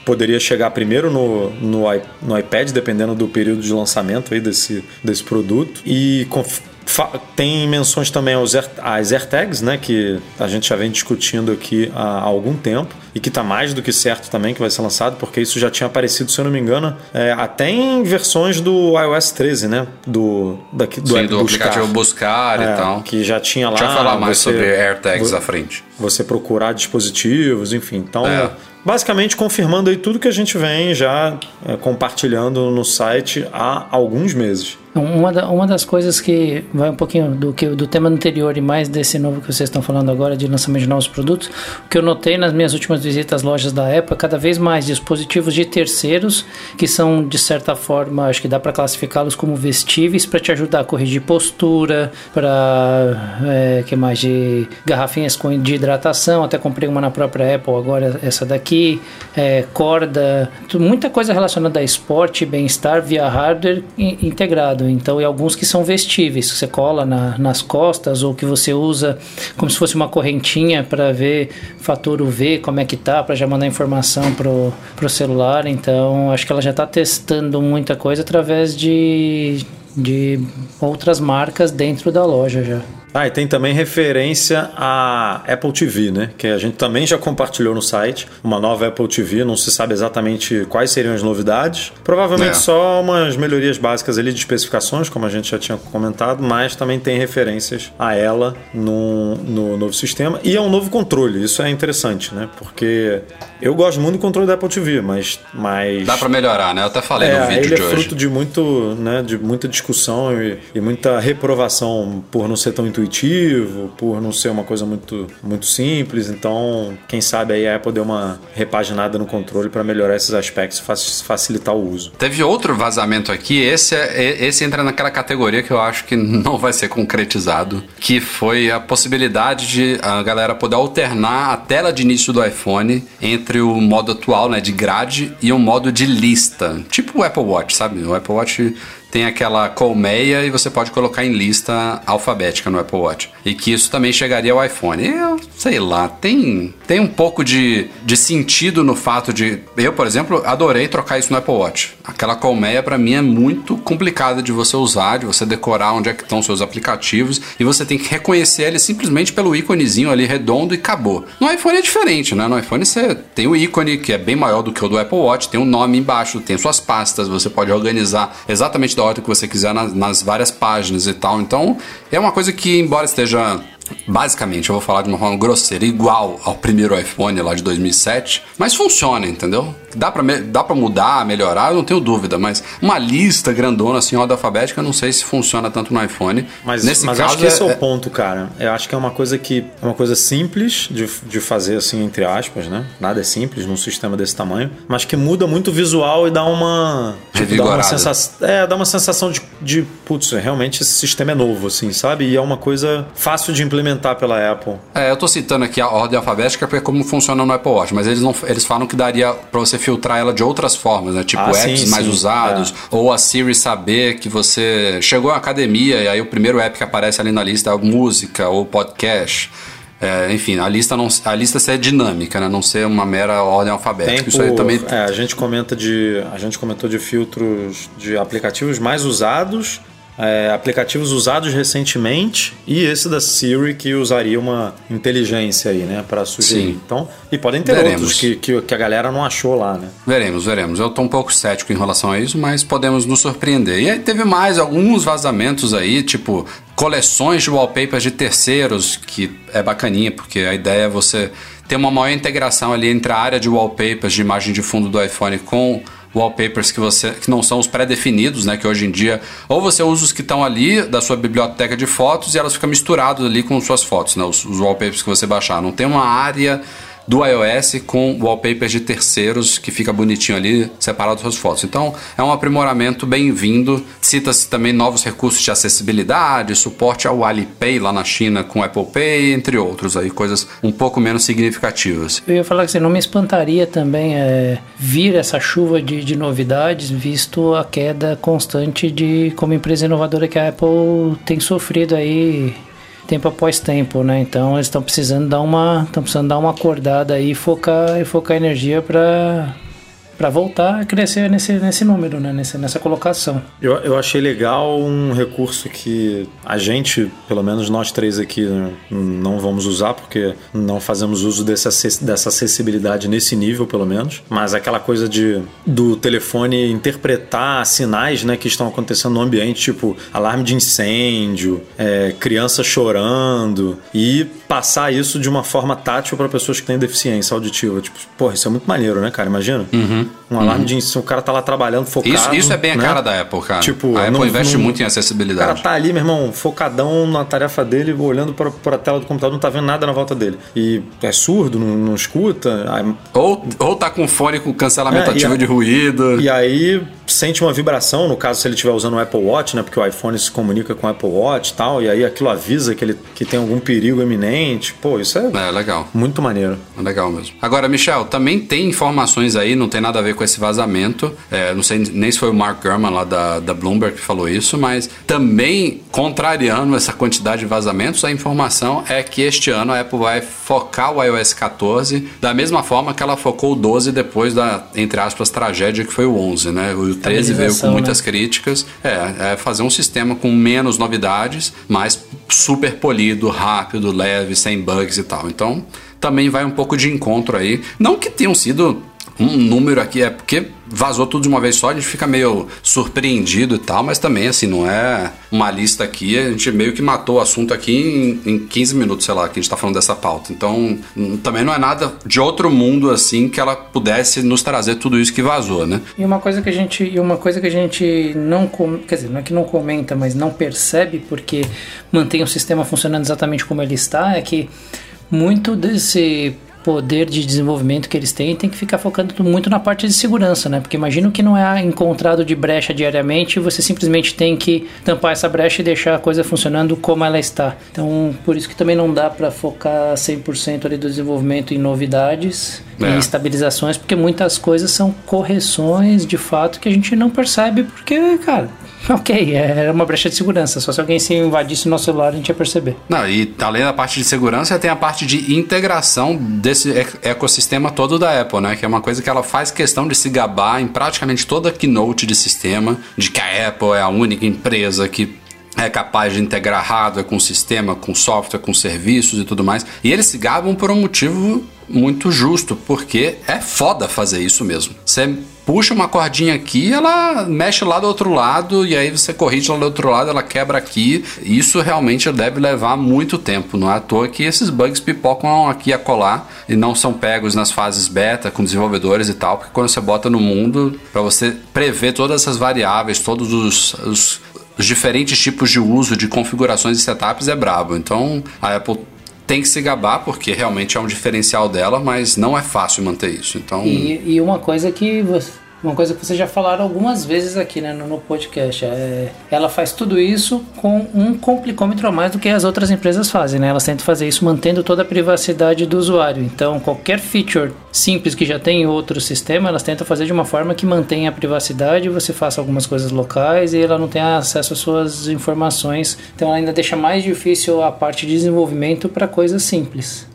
poderia chegar primeiro no, no, no iPad, dependendo do período de lançamento aí desse, desse produto. E tem menções também aos Air, às AirTags, né, que a gente já vem discutindo aqui há algum tempo e que está mais do que certo também que vai ser lançado, porque isso já tinha aparecido, se eu não me engano, é, até em versões do iOS 13, né, do, daqui, do, Sim, do aplicativo Buscar é, e tal. Que já tinha lá. Deixa eu falar mais você, sobre AirTags à frente. Você procurar dispositivos, enfim. Então, é basicamente confirmando aí tudo que a gente vem já é, compartilhando no site há alguns meses. Uma, da, uma das coisas que vai um pouquinho do que do tema anterior e mais desse novo que vocês estão falando agora de lançamento de novos produtos, o que eu notei nas minhas últimas visitas às lojas da Apple é cada vez mais dispositivos de terceiros que são de certa forma, acho que dá para classificá-los como vestíveis para te ajudar a corrigir postura, para é, que mais? De garrafinhas de hidratação, até comprei uma na própria Apple agora essa daqui, é, corda, muita coisa relacionada a esporte, bem-estar via hardware integrado. Então, e alguns que são vestíveis, que você cola na, nas costas ou que você usa como se fosse uma correntinha para ver fator UV, como é que tá, para já mandar informação pro, pro celular. Então, acho que ela já está testando muita coisa através de, de outras marcas dentro da loja já. Ah, e tem também referência a Apple TV, né? Que a gente também já compartilhou no site. Uma nova Apple TV, não se sabe exatamente quais seriam as novidades. Provavelmente é. só umas melhorias básicas ali de especificações, como a gente já tinha comentado, mas também tem referências a ela no, no novo sistema. E é um novo controle, isso é interessante, né? Porque eu gosto muito do controle da Apple TV, mas. mas... Dá para melhorar, né? Eu até falei é, no vídeo ele de é hoje. fruto de, muito, né, de muita discussão e, e muita reprovação por não ser tão intuitivo, por não ser uma coisa muito, muito simples. Então, quem sabe aí a Apple deu uma repaginada no controle para melhorar esses aspectos e facilitar o uso. Teve outro vazamento aqui, esse, é, esse entra naquela categoria que eu acho que não vai ser concretizado, que foi a possibilidade de a galera poder alternar a tela de início do iPhone entre o modo atual, né, de grade, e o modo de lista. Tipo o Apple Watch, sabe? O Apple Watch tem aquela colmeia e você pode colocar em lista alfabética no Apple Watch. E que isso também chegaria ao iPhone. Eu sei lá, tem, tem um pouco de, de sentido no fato de. Eu, por exemplo, adorei trocar isso no Apple Watch. Aquela colmeia para mim é muito complicada de você usar, de você decorar onde é que estão seus aplicativos e você tem que reconhecer ele simplesmente pelo íconezinho ali redondo e acabou. No iPhone é diferente, né? No iPhone você tem o ícone que é bem maior do que o do Apple Watch, tem um nome embaixo, tem suas pastas, você pode organizar exatamente da ordem que você quiser nas, nas várias páginas e tal. Então, é uma coisa que, embora esteja basicamente, eu vou falar de uma forma grosseira, igual ao primeiro iPhone lá de 2007, mas funciona, entendeu? Dá pra, dá pra mudar, melhorar, eu não tenho dúvida, mas uma lista grandona assim, ordem alfabética, eu não sei se funciona tanto no iPhone. Mas, Nesse mas caso, acho que esse é, é o ponto, cara. Eu acho que é uma coisa que é uma coisa simples de, de fazer, assim, entre aspas, né? Nada é simples num sistema desse tamanho, mas que muda muito o visual e dá uma. Tipo, dá uma sensação. É, dá uma sensação de, de, putz, realmente esse sistema é novo, assim, sabe? E é uma coisa fácil de implementar pela Apple. É, eu tô citando aqui a ordem alfabética porque é como funciona no Apple Watch, mas eles não eles falam que daria para você filtrar ela de outras formas, né? Tipo ah, apps sim, mais sim. usados, é. ou a Siri saber que você chegou à academia e aí o primeiro app que aparece ali na lista é música ou podcast. É, enfim, a lista não a lista ser dinâmica, né? não ser uma mera ordem alfabética. Tempo, Isso aí também é, a gente comenta de a gente comentou de filtros de aplicativos mais usados é, aplicativos usados recentemente e esse da Siri que usaria uma inteligência aí, né, para sugerir. Sim. Então, e podem ter veremos. outros que, que, que, a galera não achou lá, né? Veremos, veremos. Eu tô um pouco cético em relação a isso, mas podemos nos surpreender. E aí teve mais alguns vazamentos aí, tipo coleções de wallpapers de terceiros, que é bacaninha, porque a ideia é você ter uma maior integração ali entre a área de wallpapers de imagem de fundo do iPhone com wallpapers que você que não são os pré-definidos, né? Que hoje em dia ou você usa os que estão ali da sua biblioteca de fotos e elas ficam misturadas ali com suas fotos, né? Os, os wallpapers que você baixar. Não tem uma área do iOS com wallpapers de terceiros que fica bonitinho ali, separado suas fotos. Então, é um aprimoramento bem-vindo. Cita-se também novos recursos de acessibilidade, suporte ao Alipay lá na China com Apple Pay, entre outros aí, coisas um pouco menos significativas. Eu ia falar que você não me espantaria também é, vir essa chuva de, de novidades, visto a queda constante de como empresa inovadora que a Apple tem sofrido aí tempo após tempo, né? Então eles estão precisando dar uma, estão precisando dar uma acordada aí e focar e focar energia para para voltar a crescer nesse, nesse número, né? nessa, nessa colocação. Eu, eu achei legal um recurso que a gente, pelo menos nós três aqui, né, não vamos usar porque não fazemos uso dessa, dessa acessibilidade nesse nível, pelo menos. Mas aquela coisa de do telefone interpretar sinais né, que estão acontecendo no ambiente, tipo alarme de incêndio, é, criança chorando, e passar isso de uma forma tátil para pessoas que têm deficiência auditiva. Tipo, porra, isso é muito maneiro, né, cara? Imagina. Uhum. Um alarme uhum. de o cara tá lá trabalhando focado. Isso, isso é bem a né? cara da Apple, cara. Tipo, a Apple não, investe não, muito em acessibilidade. O cara tá ali, meu irmão, focadão na tarefa dele, olhando para, para a tela do computador, não tá vendo nada na volta dele. E é surdo, não, não escuta. Ou, ou tá com fone com cancelamento é, ativo a, de ruído. E aí sente uma vibração, no caso se ele estiver usando o Apple Watch, né? Porque o iPhone se comunica com o Apple Watch e tal, e aí aquilo avisa que ele que tem algum perigo iminente. Pô, isso é, é legal. Muito maneiro. É legal mesmo. Agora, Michel, também tem informações aí, não tem nada a ver com esse vazamento. É, não sei nem se foi o Mark Gurman lá da, da Bloomberg que falou isso, mas também contrariando essa quantidade de vazamentos, a informação é que este ano a Apple vai focar o iOS 14 da mesma forma que ela focou o 12 depois da, entre aspas, tragédia que foi o 11, né? O 13 veio com muitas né? críticas. É, é fazer um sistema com menos novidades, mas super polido, rápido, leve, sem bugs e tal. Então, também vai um pouco de encontro aí. Não que tenham sido um número aqui, é porque vazou tudo de uma vez só, a gente fica meio surpreendido e tal, mas também, assim, não é uma lista aqui, a gente meio que matou o assunto aqui em, em 15 minutos, sei lá, que a gente tá falando dessa pauta. Então, também não é nada de outro mundo, assim, que ela pudesse nos trazer tudo isso que vazou, né? E uma coisa que a gente, e uma coisa que a gente não, quer dizer, não é que não comenta, mas não percebe, porque mantém o sistema funcionando exatamente como ele está, é que muito desse poder de desenvolvimento que eles têm tem que ficar focando muito na parte de segurança, né? Porque imagino que não é encontrado de brecha diariamente, você simplesmente tem que tampar essa brecha e deixar a coisa funcionando como ela está. Então, por isso que também não dá para focar 100% ali do desenvolvimento em novidades é. e estabilizações, porque muitas coisas são correções de fato que a gente não percebe porque, cara, Ok, era uma brecha de segurança. Só se alguém se invadisse o nosso celular a gente ia perceber. Não, e além da parte de segurança, tem a parte de integração desse ecossistema todo da Apple, né? Que é uma coisa que ela faz questão de se gabar em praticamente toda a keynote de sistema, de que a Apple é a única empresa que é capaz de integrar hardware com sistema, com software, com serviços e tudo mais. E eles se gabam por um motivo muito justo, porque é foda fazer isso mesmo. Você puxa uma cordinha aqui, ela mexe lá do outro lado, e aí você corrige lá do outro lado, ela quebra aqui. Isso realmente deve levar muito tempo. Não é à toa que esses bugs pipocam aqui a colar e não são pegos nas fases beta com desenvolvedores e tal, porque quando você bota no mundo, para você prever todas essas variáveis, todos os, os os diferentes tipos de uso, de configurações e setups é brabo. Então a Apple tem que se gabar porque realmente é um diferencial dela, mas não é fácil manter isso. Então e, e uma coisa que você uma coisa que vocês já falaram algumas vezes aqui né, no, no podcast. É, ela faz tudo isso com um complicômetro a mais do que as outras empresas fazem. Né? Elas tentam fazer isso mantendo toda a privacidade do usuário. Então, qualquer feature simples que já tem em outro sistema, elas tentam fazer de uma forma que mantenha a privacidade, você faça algumas coisas locais e ela não tenha acesso às suas informações. Então, ela ainda deixa mais difícil a parte de desenvolvimento para coisas simples.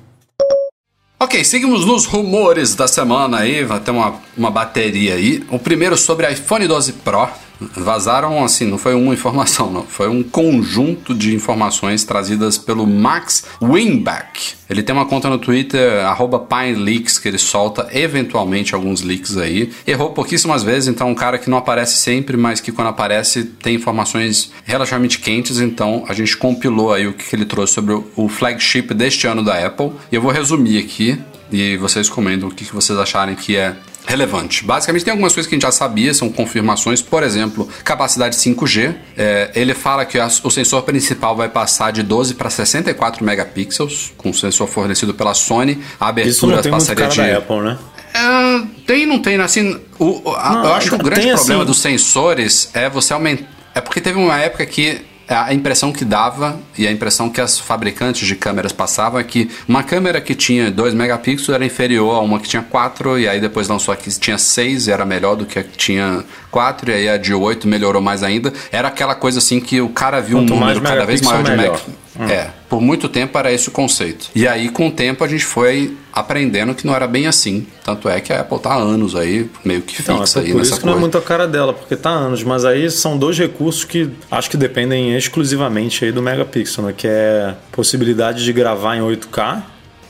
Ok, seguimos nos rumores da semana aí, vai ter uma, uma bateria aí. O primeiro sobre iPhone 12 Pro. Vazaram assim, não foi uma informação, não. Foi um conjunto de informações trazidas pelo Max Winback. Ele tem uma conta no Twitter, PineLeaks, que ele solta eventualmente alguns leaks aí. Errou pouquíssimas vezes, então um cara que não aparece sempre, mas que quando aparece tem informações relativamente quentes. Então a gente compilou aí o que ele trouxe sobre o flagship deste ano da Apple. E eu vou resumir aqui e vocês comentam o que vocês acharem que é relevante. Basicamente, tem algumas coisas que a gente já sabia, são confirmações. Por exemplo, capacidade 5G. É, ele fala que a, o sensor principal vai passar de 12 para 64 megapixels, com o sensor fornecido pela Sony. A abertura passaria de. Da Apple, né? É, tem, não tem, assim. O, a, não, eu acho que o grande problema assim... dos sensores é você aumentar. É porque teve uma época que a impressão que dava e a impressão que as fabricantes de câmeras passavam é que uma câmera que tinha 2 megapixels era inferior a uma que tinha 4 e aí depois lançou a que tinha 6 e era melhor do que a que tinha 4 e aí a de 8 melhorou mais ainda. Era aquela coisa assim que o cara viu Quanto um número cada vez maior de megapixels. Hum. É, por muito tempo era esse o conceito. E aí, com o tempo, a gente foi aprendendo que não era bem assim. Tanto é que a Apple tá há anos aí, meio que fixa então, aí por nessa isso que coisa. não é muito a cara dela, porque tá há anos. Mas aí são dois recursos que acho que dependem exclusivamente aí do megapixel, né? Que é possibilidade de gravar em 8K.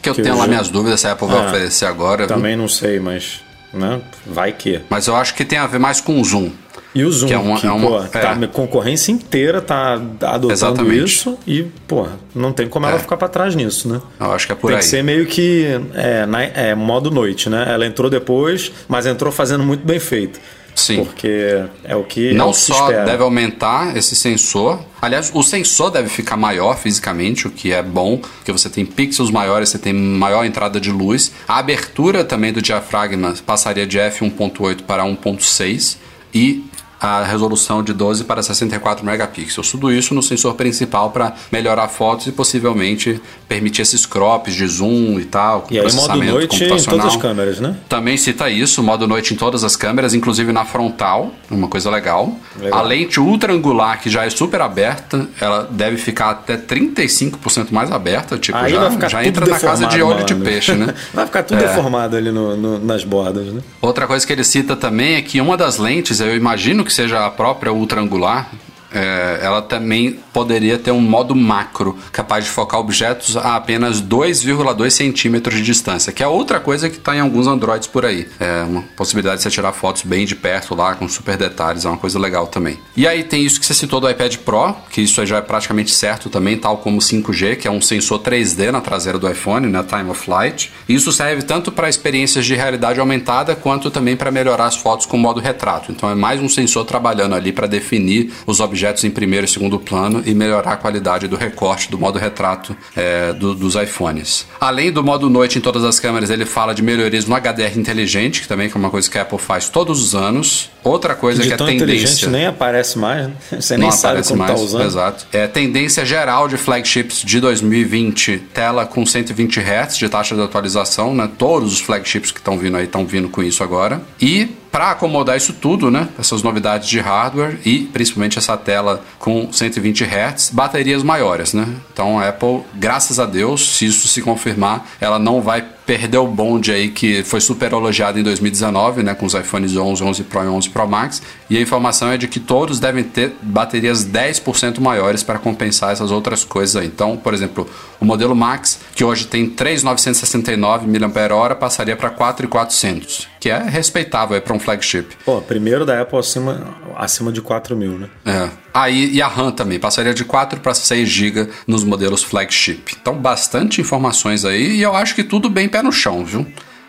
Que eu que tenho eu lá já... minhas dúvidas se a Apple vai é, oferecer agora. Também viu? não sei, mas né? vai que. Mas eu acho que tem a ver mais com o zoom. E o Zoom, que, é uma, que é uma, pô, tá, é. a concorrência inteira tá adotando Exatamente. isso e, pô, não tem como ela é. ficar para trás nisso, né? Eu acho que é por tem aí. Tem que ser meio que é, na, é, modo noite, né? Ela entrou depois, mas entrou fazendo muito bem feito. Sim. Porque é o que não é o que só deve aumentar esse sensor. Aliás, o sensor deve ficar maior fisicamente, o que é bom, porque você tem pixels maiores, você tem maior entrada de luz. A abertura também do diafragma passaria de f1.8 para 1.6 e a resolução de 12 para 64 megapixels. Tudo isso no sensor principal para melhorar fotos e possivelmente permitir esses crops de zoom e tal. E aí modo noite em todas as câmeras, né? Também cita isso, modo noite em todas as câmeras, inclusive na frontal, uma coisa legal. legal. A lente ultra angular, que já é super aberta, ela deve ficar até 35% mais aberta, tipo, aí já, já entra na casa de óleo de peixe, né? vai ficar tudo é. deformado ali no, no, nas bordas, né? Outra coisa que ele cita também é que uma das lentes, eu imagino que que seja a própria ultra angular, é, ela também poderia ter um modo macro, capaz de focar objetos a apenas 2,2 centímetros de distância, que é outra coisa que está em alguns Androids por aí. É uma possibilidade de você tirar fotos bem de perto lá, com super detalhes, é uma coisa legal também. E aí tem isso que você citou do iPad Pro, que isso já é praticamente certo também, tal como o 5G, que é um sensor 3D na traseira do iPhone, né, Time of Flight. Isso serve tanto para experiências de realidade aumentada, quanto também para melhorar as fotos com modo retrato. Então é mais um sensor trabalhando ali para definir os objetos em primeiro e segundo plano e melhorar a qualidade do recorte do modo retrato é, do, dos iPhones. Além do modo noite em todas as câmeras, ele fala de melhorias no HDR inteligente, que também é uma coisa que a Apple faz todos os anos. Outra coisa de que é tendência. inteligente nem aparece mais, né? Você Não nem sabe aparece como mais, tá usando. exato. É tendência geral de flagships de 2020, tela com 120 Hz de taxa de atualização, né? Todos os flagships que estão vindo aí estão vindo com isso agora. E para acomodar isso tudo, né, essas novidades de hardware e principalmente essa tela com 120 Hz, baterias maiores, né? Então a Apple, graças a Deus, se isso se confirmar, ela não vai perder o bonde aí que foi super elogiado em 2019, né, com os iPhones 11, 11 Pro e 11 Pro Max, e a informação é de que todos devem ter baterias 10% maiores para compensar essas outras coisas aí. Então, por exemplo, o modelo Max, que hoje tem 3.969 mAh, passaria para 4.400, que é respeitável para um flagship. Pô, primeiro da Apple acima, acima de 4 mil, né? É. Aí, e a RAM também, passaria de 4 para 6 GB nos modelos flagship. Então, bastante informações aí, e eu acho que tudo bem pé no chão, viu?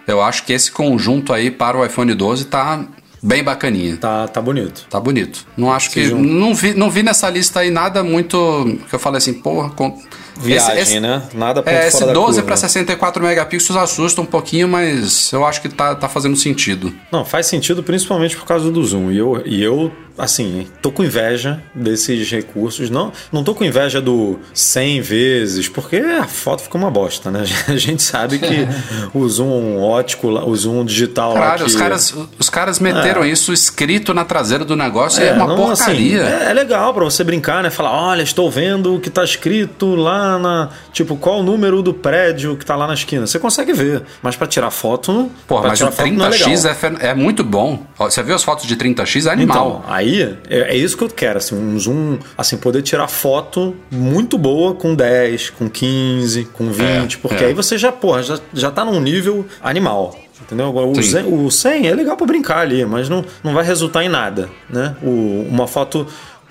Eu acho que esse conjunto aí para o iPhone 12 tá bem bacaninha. Tá, tá bonito. Tá bonito. Não acho que. Seja um- Não, vi, não vi nessa lista aí nada muito. que eu falei assim, porra. Com, Viagem, esse, esse, né? Nada É, esse fora da 12 curva. para 64 megapixels assusta um pouquinho, mas eu acho que tá, tá fazendo sentido. Não, faz sentido principalmente por causa do zoom. E eu, e eu assim, tô com inveja desses recursos. Não, não tô com inveja do 100 vezes, porque a foto fica uma bosta, né? A gente sabe que o zoom ótico, o zoom digital lá Caralho, que... os caras, os caras meteram isso escrito na traseira do negócio é É, uma não, porcaria. assim, é, é legal pra você brincar, né? Falar, olha, estou vendo o que tá escrito lá na. Tipo, qual o número do prédio que tá lá na esquina. Você consegue ver. Mas pra tirar foto. Porra, mas o tirar foto não é legal. 30x é, fen- é muito bom. Você viu as fotos de 30x? É animal. Então, aí é, é isso que eu quero, assim, um zoom, assim, poder tirar foto muito boa com 10, com 15, com 20, É, porque é. aí você já, porra, já, já tá num nível animal. Entendeu? Agora, o, Sim. 100, o 100 é legal pra brincar ali, mas não, não vai resultar em nada, né? O, uma foto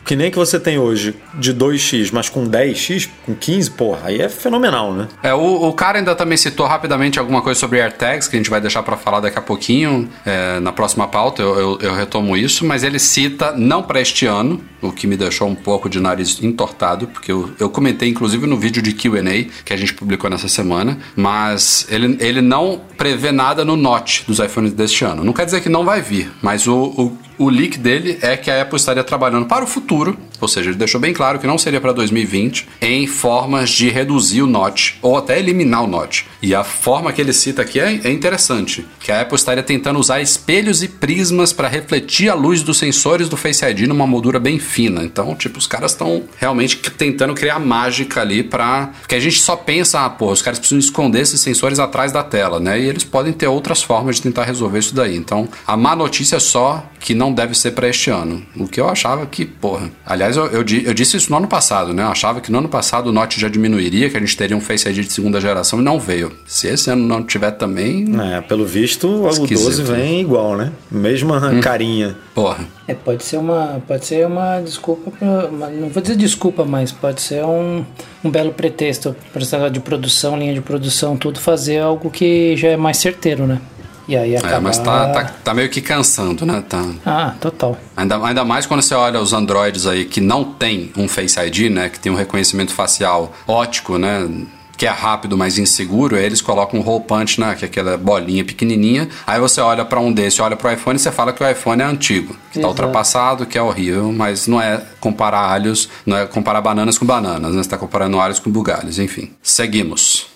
que nem que você tem hoje de 2x, mas com 10x, com 15, porra, aí é fenomenal, né? É, o, o cara ainda também citou rapidamente alguma coisa sobre AirTags, que a gente vai deixar pra falar daqui a pouquinho, é, na próxima pauta, eu, eu- eu retomo isso, mas ele cita não pra este ano, o que me deixou um pouco de nariz entortado, porque eu, eu comentei inclusive no vídeo de QA que a gente publicou nessa semana, mas ele, ele não prevê nada no Note dos iPhones deste ano. Não quer dizer que não vai vir, mas o, o, o leak dele é que a Apple estaria trabalhando para o futuro, ou seja, ele deixou bem claro que não seria para 2020, em formas de reduzir o Note, ou até eliminar o Note. E a forma que ele cita aqui é, é interessante, que a Apple estaria tentando usar espelhos e prismas para refletir a luz dos sensores do Face ID numa moldura bem fina. Então, tipo, os caras estão realmente tentando criar mágica ali para Porque a gente só pensa, ah, pô, os caras precisam esconder esses sensores atrás da tela, né? E eles podem ter outras formas de tentar resolver isso daí. Então, a má notícia é só que não deve ser para este ano. O que eu achava que, porra. Aliás, eu, eu, eu disse isso no ano passado, né? Eu achava que no ano passado o Note já diminuiria, que a gente teria um Face ID de segunda geração e não veio. Se esse ano não tiver também, É, pelo visto, o Esquisito. 12 vem igual, né? Mesma carinha. porra. É, pode ser uma, pode ser uma desculpa, pra, uma- não vou dizer desculpa, mas pode ser um, um belo pretexto para essa de produção, linha de produção, tudo fazer algo que já é mais certeiro, né? E aí acabar... É, mas tá, tá, tá meio que cansando, né? Tá. Ah, total. Ainda, ainda mais quando você olha os Androids aí que não tem um Face ID, né? Que tem um reconhecimento facial ótico, né? Que é rápido, mas inseguro, eles colocam um hole punch, né? Que é aquela bolinha pequenininha. Aí você olha pra um desse, olha pro iPhone e você fala que o iPhone é antigo. Que tá Exato. ultrapassado, que é horrível, mas não é comparar alhos, não é comparar bananas com bananas, né? Você tá comparando alhos com bugalhos, enfim. Seguimos.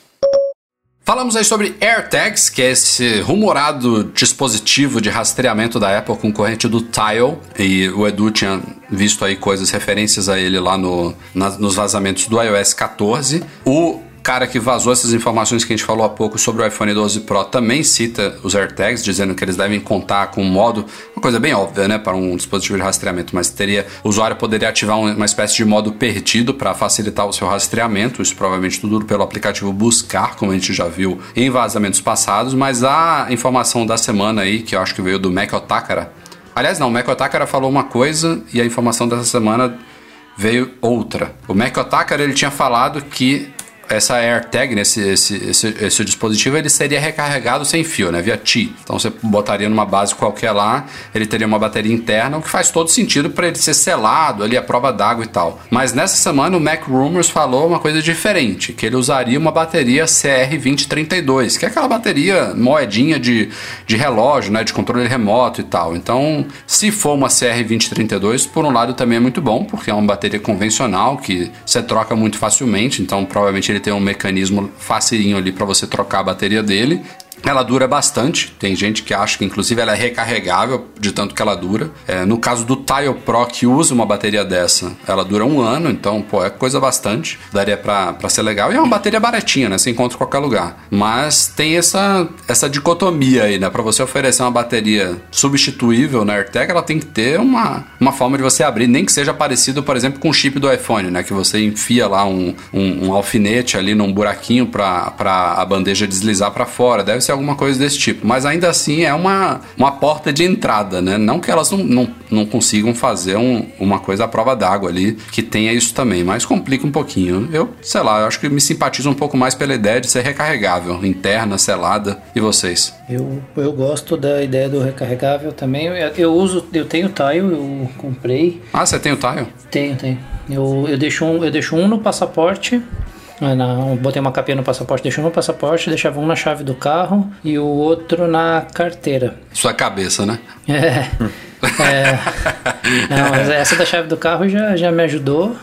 Falamos aí sobre AirTags, que é esse rumorado dispositivo de rastreamento da Apple concorrente do Tile. E o Edu tinha visto aí coisas, referências a ele lá no, nos vazamentos do iOS 14. O cara que vazou essas informações que a gente falou há pouco sobre o iPhone 12 Pro também cita os AirTags, dizendo que eles devem contar com um modo, uma coisa bem óbvia, né, para um dispositivo de rastreamento, mas teria, o usuário poderia ativar uma espécie de modo perdido para facilitar o seu rastreamento, isso provavelmente tudo pelo aplicativo Buscar, como a gente já viu em vazamentos passados, mas a informação da semana aí, que eu acho que veio do Mac Otakara, aliás não, o Mac Otakara falou uma coisa e a informação dessa semana veio outra. O Mac Otakara ele tinha falado que essa AirTag, né, esse, esse, esse, esse, dispositivo, ele seria recarregado sem fio, né, via Ti. Então você botaria numa base qualquer lá, ele teria uma bateria interna, o que faz todo sentido para ele ser selado ali, a prova d'água e tal. Mas nessa semana o Mac Rumors falou uma coisa diferente, que ele usaria uma bateria CR2032, que é aquela bateria moedinha de, de relógio, né, de controle remoto e tal. Então, se for uma CR2032, por um lado também é muito bom, porque é uma bateria convencional que você troca muito facilmente, então provavelmente ele tem um mecanismo facinho ali para você trocar a bateria dele. Ela dura bastante, tem gente que acha que inclusive ela é recarregável de tanto que ela dura. É, no caso do Tile Pro que usa uma bateria dessa, ela dura um ano, então pô, é coisa bastante, daria para ser legal. E é uma bateria baratinha, né? Você encontra em qualquer lugar. Mas tem essa, essa dicotomia aí, né? Para você oferecer uma bateria substituível na AirTag, ela tem que ter uma, uma forma de você abrir, nem que seja parecido, por exemplo, com o chip do iPhone, né? Que você enfia lá um, um, um alfinete ali num buraquinho para a bandeja deslizar para fora. Deve ser alguma coisa desse tipo. Mas ainda assim é uma, uma porta de entrada, né? Não que elas não, não, não consigam fazer um, uma coisa à prova d'água ali, que tenha isso também, mas complica um pouquinho. Eu, sei lá, eu acho que me simpatizo um pouco mais pela ideia de ser recarregável, interna, selada. E vocês? Eu, eu gosto da ideia do recarregável também. Eu, eu uso, eu tenho Tile, eu comprei. Ah, você tem o Tile? Tenho, tenho. Eu, eu, deixo um, eu deixo um no passaporte é, na, botei uma capinha no passaporte, deixei um no passaporte, deixava um na chave do carro e o outro na carteira. Sua cabeça, né? É. é não, mas essa da chave do carro já, já me ajudou.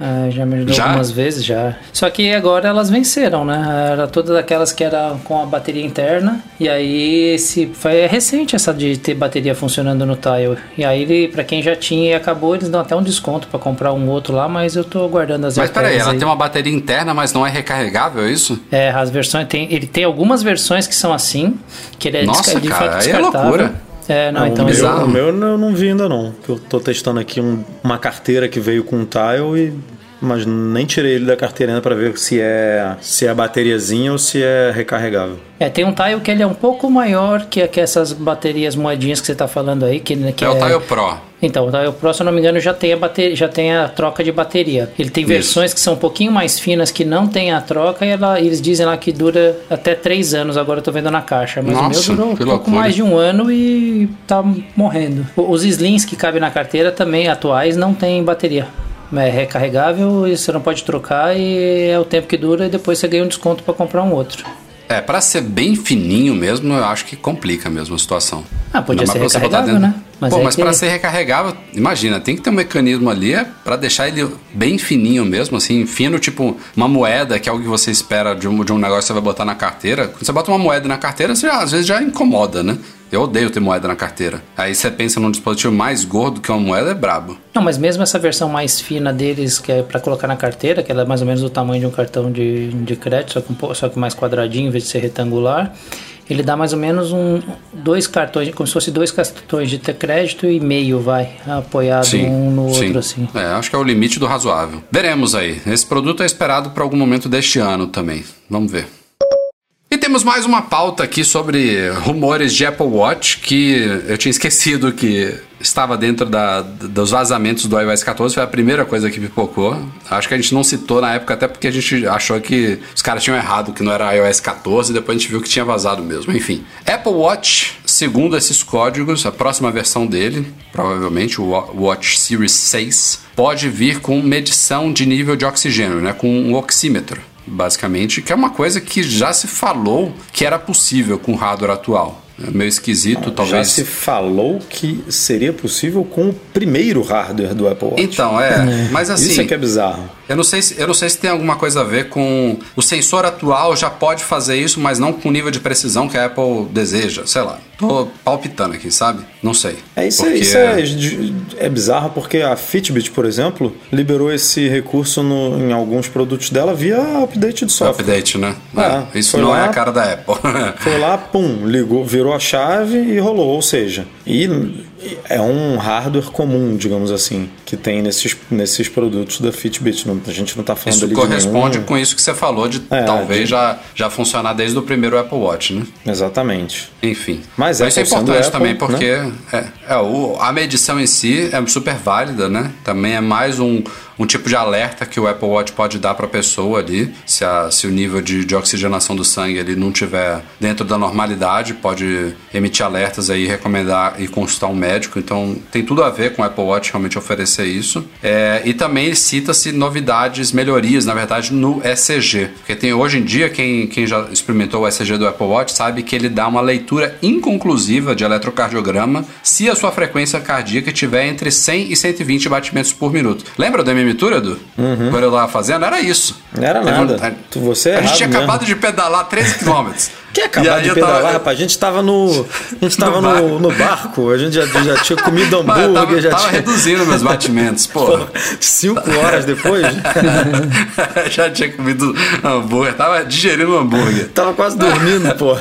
É, já me ajudou já? algumas vezes já. Só que agora elas venceram, né? Era todas aquelas que era com a bateria interna. E aí esse foi é recente essa de ter bateria funcionando no Tile. E aí para quem já tinha e acabou, eles dão até um desconto para comprar um outro lá, mas eu tô guardando as Mas peraí, ela aí. tem uma bateria interna, mas não é recarregável, é isso? É, as versões tem, ele tem algumas versões que são assim, que ele é Nossa, cara, aí é loucura. É, não, então o meu, o meu eu não vi ainda não. Eu tô testando aqui um, uma carteira que veio com um tile e mas nem tirei ele da carteira ainda para ver se é se é bateriazinha ou se é recarregável. É, tem um tile que ele é um pouco maior que, que essas baterias moedinhas que você está falando aí. Que, que é, é o Tile Pro. Então, o Tile Pro, se eu não me engano, já tem a, bateria, já tem a troca de bateria. Ele tem Isso. versões que são um pouquinho mais finas que não tem a troca e ela, eles dizem lá que dura até 3 anos. Agora eu tô vendo na caixa. Mas Nossa, o meu durou um pouco loucura. mais de um ano e tá morrendo. Os slings que cabem na carteira também atuais não tem bateria é recarregável e você não pode trocar e é o tempo que dura e depois você ganha um desconto para comprar um outro. É, para ser bem fininho mesmo, eu acho que complica mesmo a situação. Ah, podia ser recarregável, né? Mas Pô, mas que... para ser recarregável, imagina, tem que ter um mecanismo ali é para deixar ele bem fininho mesmo, assim, fino, tipo uma moeda, que é algo que você espera de um, de um negócio que você vai botar na carteira. Quando você bota uma moeda na carteira, você já, às vezes já incomoda, né? Eu odeio ter moeda na carteira. Aí você pensa num dispositivo mais gordo que uma moeda, é brabo. Não, mas mesmo essa versão mais fina deles, que é para colocar na carteira, que ela é mais ou menos do tamanho de um cartão de, de crédito, só que, um, só que mais quadradinho em vez de ser retangular, ele dá mais ou menos um dois cartões, como se fosse dois cartões de crédito e meio, vai, apoiado sim, um no sim. outro assim. É, acho que é o limite do razoável. Veremos aí. Esse produto é esperado para algum momento deste ano também. Vamos ver. E temos mais uma pauta aqui sobre rumores de Apple Watch que eu tinha esquecido que estava dentro da, dos vazamentos do iOS 14, foi a primeira coisa que pipocou. Acho que a gente não citou na época, até porque a gente achou que os caras tinham errado, que não era iOS 14, e depois a gente viu que tinha vazado mesmo. Enfim, Apple Watch, segundo esses códigos, a próxima versão dele, provavelmente o Watch Series 6, pode vir com medição de nível de oxigênio, né, com um oxímetro basicamente, que é uma coisa que já se falou que era possível com o hardware atual. É meio esquisito, talvez. Já se falou que seria possível com o primeiro hardware do Apple Watch. Então, é. Mas assim. Isso é que é bizarro. Eu não, sei se, eu não sei se tem alguma coisa a ver com. O sensor atual já pode fazer isso, mas não com o nível de precisão que a Apple deseja. Sei lá. Tô palpitando aqui, sabe? Não sei. É isso, porque... isso é, é bizarro porque a Fitbit, por exemplo, liberou esse recurso no, em alguns produtos dela via update de software. Update, né? É, é, isso não lá, é a cara da Apple. foi lá, pum, ligou, virou a chave e rolou. Ou seja, e é um hardware comum, digamos assim, que tem nesses, nesses produtos da Fitbit. Não, a gente não está falando isso ali corresponde com isso que você falou de é, talvez de... Já, já funcionar desde o primeiro Apple Watch, né? Exatamente. Enfim. Mas, Mas é, isso é importante Apple, também porque né? é, é, o, a medição em si é super válida, né? Também é mais um um tipo de alerta que o Apple Watch pode dar para a pessoa ali, se, a, se o nível de, de oxigenação do sangue ele não tiver dentro da normalidade, pode emitir alertas aí, recomendar e consultar um médico. Então tem tudo a ver com o Apple Watch realmente oferecer isso. É, e também cita-se novidades, melhorias, na verdade, no ECG. Porque tem hoje em dia, quem, quem já experimentou o ECG do Apple Watch sabe que ele dá uma leitura inconclusiva de eletrocardiograma se a sua frequência cardíaca estiver entre 100 e 120 batimentos por minuto. Lembra do MM Prefeitura, Edu? Uhum. Quando eu tava fazendo, era isso. Não era nada. A, Você a gente tinha mesmo. acabado de pedalar 13 quilômetros. Que acabado de pedalar, tava... rapaz? A gente tava no. A gente tava no, no, no barco, a gente já, já tinha comido hambúrguer, tava, já tava tinha. reduzindo meus batimentos, pô. Cinco horas depois? já tinha comido hambúrguer, tava digerindo hambúrguer. tava quase dormindo, pô.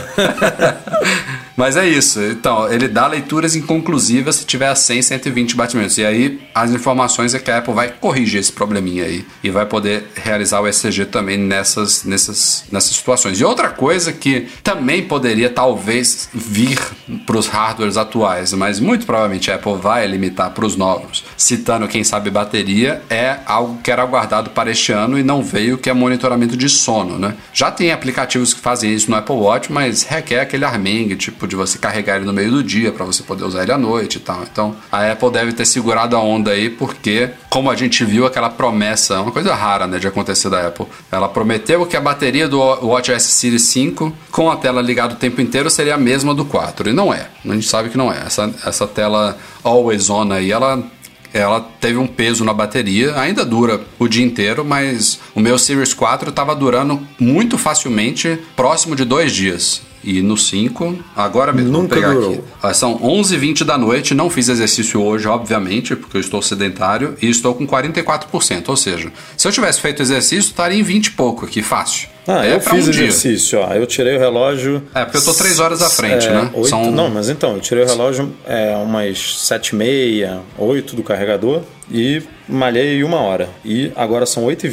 Mas é isso. Então, ele dá leituras inconclusivas se tiver a 100, 120 batimentos. E aí, as informações é que a Apple vai corrigir esse probleminha aí e vai poder realizar o ECG também nessas, nessas, nessas situações. E outra coisa que também poderia talvez vir para os hardwares atuais, mas muito provavelmente a Apple vai limitar para os novos, citando quem sabe bateria, é algo que era aguardado para este ano e não veio, que é monitoramento de sono, né? Já tem aplicativos que fazem isso no Apple Watch, mas requer aquele armengue, tipo de você carregar ele no meio do dia para você poder usar ele à noite e tal. Então a Apple deve ter segurado a onda aí, porque, como a gente viu, aquela promessa, uma coisa rara né, de acontecer da Apple. Ela prometeu que a bateria do WatchOS Series 5 com a tela ligada o tempo inteiro seria a mesma do 4. E não é. A gente sabe que não é. Essa, essa tela always on aí, ela ela teve um peso na bateria, ainda dura o dia inteiro, mas o meu Series 4 estava durando muito facilmente, próximo de dois dias. E no 5, agora mesmo, Nunca vou pegar durou. aqui. Ah, são 11h20 da noite, não fiz exercício hoje, obviamente, porque eu estou sedentário, e estou com 44%. Ou seja, se eu tivesse feito exercício, estaria em 20 e pouco aqui, fácil. Ah, é eu fiz um exercício, ó. Eu tirei o relógio. É, porque eu tô 3 horas à frente, é, né? 8, São... Não, mas então, eu tirei o relógio é, umas 7 e meia, 8 do carregador e malhei uma hora. E agora são 8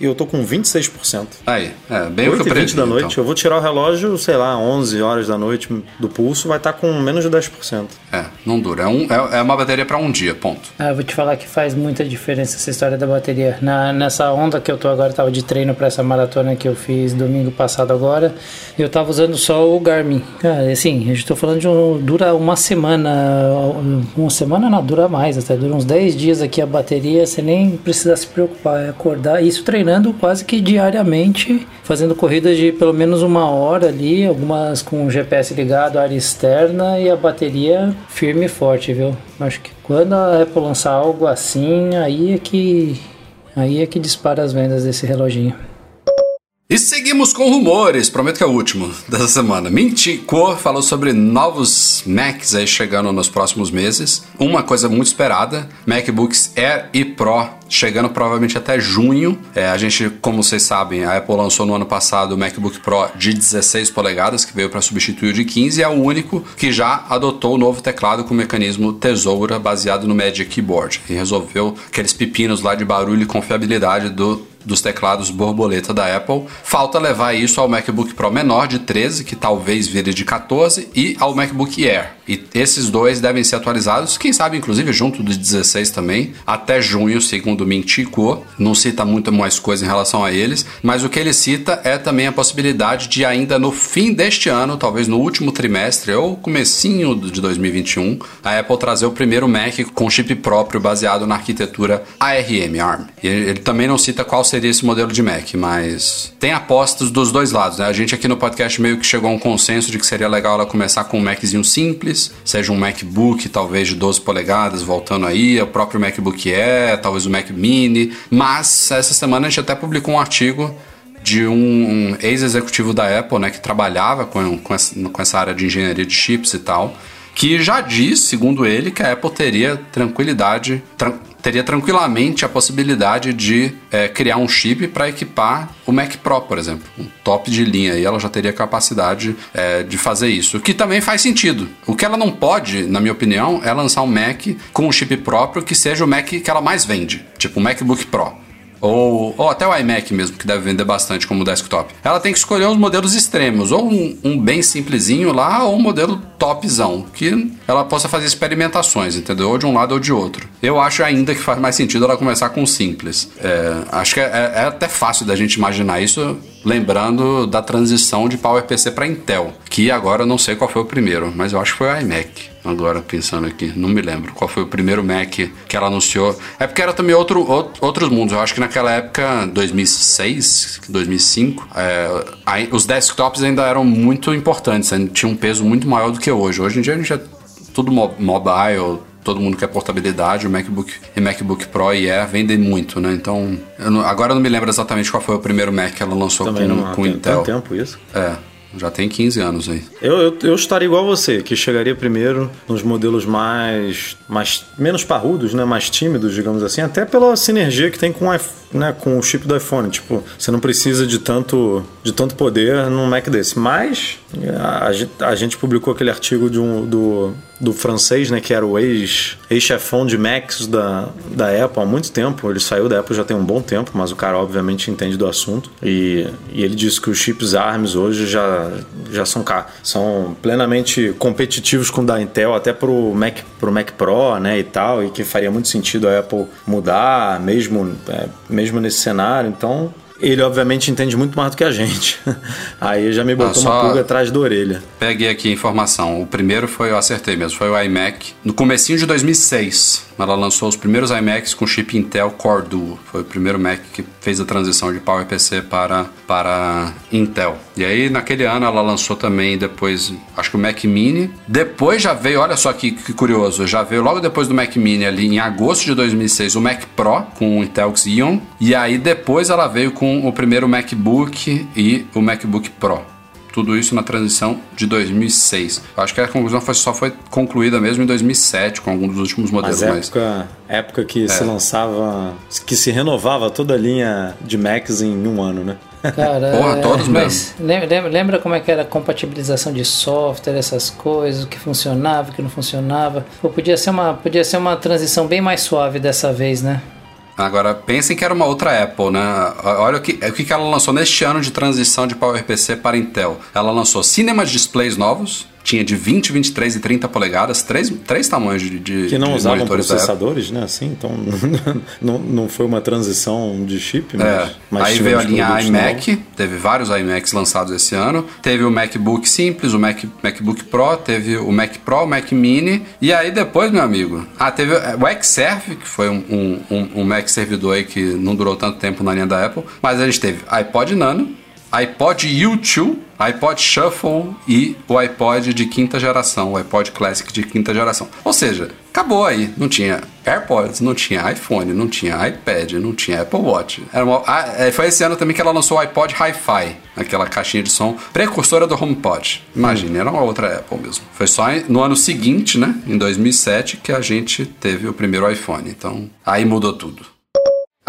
e 20 eu tô com 26%. Aí, é, bem 8 o que eu previ, da noite, então. eu vou tirar o relógio, sei lá, 11 horas da noite do pulso, vai estar tá com menos de 10%. É, não dura. É, um, é, é uma bateria para um dia, ponto. Ah, eu vou te falar que faz muita diferença essa história da bateria. Na, nessa onda que eu tô agora, tava de treino para essa maratona que eu fiz domingo passado agora, eu tava usando só o Garmin. Cara, assim, a gente tô falando de um, dura uma semana, uma semana não, dura mais, até dura uns 10 dias aqui a bateria, você nem precisa se preocupar, é acordar, isso treinando treinando quase que diariamente, fazendo corridas de pelo menos uma hora ali, algumas com o GPS ligado, área externa e a bateria firme e forte, viu? Acho que quando a Apple lançar algo assim, aí é que aí é que dispara as vendas desse reloginho. E seguimos com rumores, prometo que é o último dessa semana. Mintico falou sobre novos Macs aí chegando nos próximos meses. Uma coisa muito esperada, MacBooks Air e Pro chegando provavelmente até junho. É, a gente, como vocês sabem, a Apple lançou no ano passado o MacBook Pro de 16 polegadas, que veio para substituir o de 15, e é o único que já adotou o novo teclado com o mecanismo tesoura baseado no Magic Keyboard, e resolveu aqueles pepinos lá de barulho e confiabilidade do dos teclados borboleta da Apple. Falta levar isso ao MacBook Pro menor de 13, que talvez vire de 14, e ao MacBook Air. E esses dois devem ser atualizados, quem sabe inclusive junto do 16 também, até junho, segundo Ming Chico. Não cita muito mais coisa em relação a eles, mas o que ele cita é também a possibilidade de ainda no fim deste ano, talvez no último trimestre ou comecinho de 2021, a Apple trazer o primeiro Mac com chip próprio baseado na arquitetura ARM ARM. Ele também não cita qual seria esse modelo de Mac, mas tem apostas dos dois lados, né? A gente aqui no podcast meio que chegou a um consenso de que seria legal ela começar com um Maczinho simples, seja um MacBook talvez de 12 polegadas, voltando aí, o próprio MacBook Air, talvez o Mac Mini, mas essa semana a gente até publicou um artigo de um, um ex-executivo da Apple, né, que trabalhava com, com essa, com essa área de engenharia de chips e tal, que já diz, segundo ele, que a Apple teria tranquilidade, tran teria tranquilamente a possibilidade de é, criar um chip para equipar o Mac Pro, por exemplo, um top de linha, e ela já teria capacidade é, de fazer isso, o que também faz sentido. O que ela não pode, na minha opinião, é lançar um Mac com um chip próprio que seja o Mac que ela mais vende, tipo o MacBook Pro ou, ou até o iMac mesmo, que deve vender bastante como desktop. Ela tem que escolher uns modelos extremos, ou um, um, bem simplesinho lá, ou um modelo topzão, que ela possa fazer experimentações, entendeu? Ou de um lado ou de outro. Eu acho ainda que faz mais sentido ela começar com simples. É, acho que é, é, é até fácil da gente imaginar isso lembrando da transição de PowerPC para Intel, que agora eu não sei qual foi o primeiro, mas eu acho que foi o iMac. Agora pensando aqui, não me lembro qual foi o primeiro Mac que ela anunciou. É porque era também outro, outros mundos. Eu acho que naquela época, 2006, 2005, é, os desktops ainda eram muito importantes, ainda tinham um peso muito maior do que hoje. Hoje em dia a gente é tudo mobile, todo mundo quer portabilidade, o MacBook e MacBook Pro e Air vendem muito, né? Então, eu não, agora eu não me lembro exatamente qual foi o primeiro Mac que ela lançou Também com, não, com tem, Intel. Tem tempo isso? É. Já tem 15 anos aí. Eu, eu, eu, estaria igual você, que chegaria primeiro nos modelos mais, mais menos parrudos, né, mais tímidos, digamos assim, até pela sinergia que tem com, né, com o chip do iPhone. Tipo, você não precisa de tanto, de tanto poder num Mac desse. Mas a, a gente publicou aquele artigo de um, do, do francês, né, que era o ex-chefão ex de Macs da, da Apple há muito tempo. Ele saiu da Apple já tem um bom tempo, mas o cara obviamente entende do assunto. E, e ele disse que os chips ARMS hoje já, já são, são plenamente competitivos com o da Intel, até pro Mac, pro Mac Pro, né, e tal, e que faria muito sentido a Apple mudar, mesmo, é, mesmo nesse cenário. Então, ele, obviamente, entende muito mais do que a gente. Aí já me botou uma pulga atrás da orelha. Peguei aqui a informação. O primeiro foi, eu acertei mesmo, foi o iMac. No comecinho de 2006, ela lançou os primeiros iMacs com chip Intel Core Duo. Foi o primeiro Mac que fez a transição de PowerPC para, para Intel. E aí, naquele ano, ela lançou também depois, acho que o Mac Mini. Depois já veio, olha só que, que curioso, já veio logo depois do Mac Mini, ali em agosto de 2006, o Mac Pro com o Intel Xeon. E aí, depois ela veio com com o primeiro MacBook e o MacBook Pro. Tudo isso na transição de 2006. Eu acho que a conclusão foi, só foi concluída mesmo em 2007, com alguns dos últimos modelos. Mas época, mas... época que é. se lançava, que se renovava toda a linha de Macs em um ano, né? Cara, Porra, todos é, mas lembra, lembra como é que era a compatibilização de software, essas coisas, o que funcionava, o que não funcionava? Pô, podia ser uma, podia ser uma transição bem mais suave dessa vez, né? Agora, pensem que era uma outra Apple, né? Olha o que, o que ela lançou neste ano de transição de PowerPC para Intel. Ela lançou Cinema Displays novos, tinha de 20, 23 e 30 polegadas, três, três tamanhos de, de Que não de usavam processadores, né? Assim, então não, não foi uma transição de chip, mas, é. mas Aí veio a linha iMac, novos. teve vários iMacs lançados esse ano. Teve o MacBook simples, o Mac, MacBook Pro, teve o Mac Pro, o Mac Mini. E aí depois, meu amigo, ah, teve o Xserve, que foi um, um, um Mac servidor aí que não durou tanto tempo na linha da Apple. Mas a gente teve iPod Nano, iPod U2, iPod Shuffle e o iPod de quinta geração, o iPod Classic de quinta geração. Ou seja, acabou aí. Não tinha AirPods, não tinha iPhone, não tinha iPad, não tinha Apple Watch. Era uma, ah, é, foi esse ano também que ela lançou o iPod Hi-Fi, aquela caixinha de som precursora do HomePod. Imagina, era uma outra Apple mesmo. Foi só no ano seguinte, né, em 2007, que a gente teve o primeiro iPhone. Então, aí mudou tudo.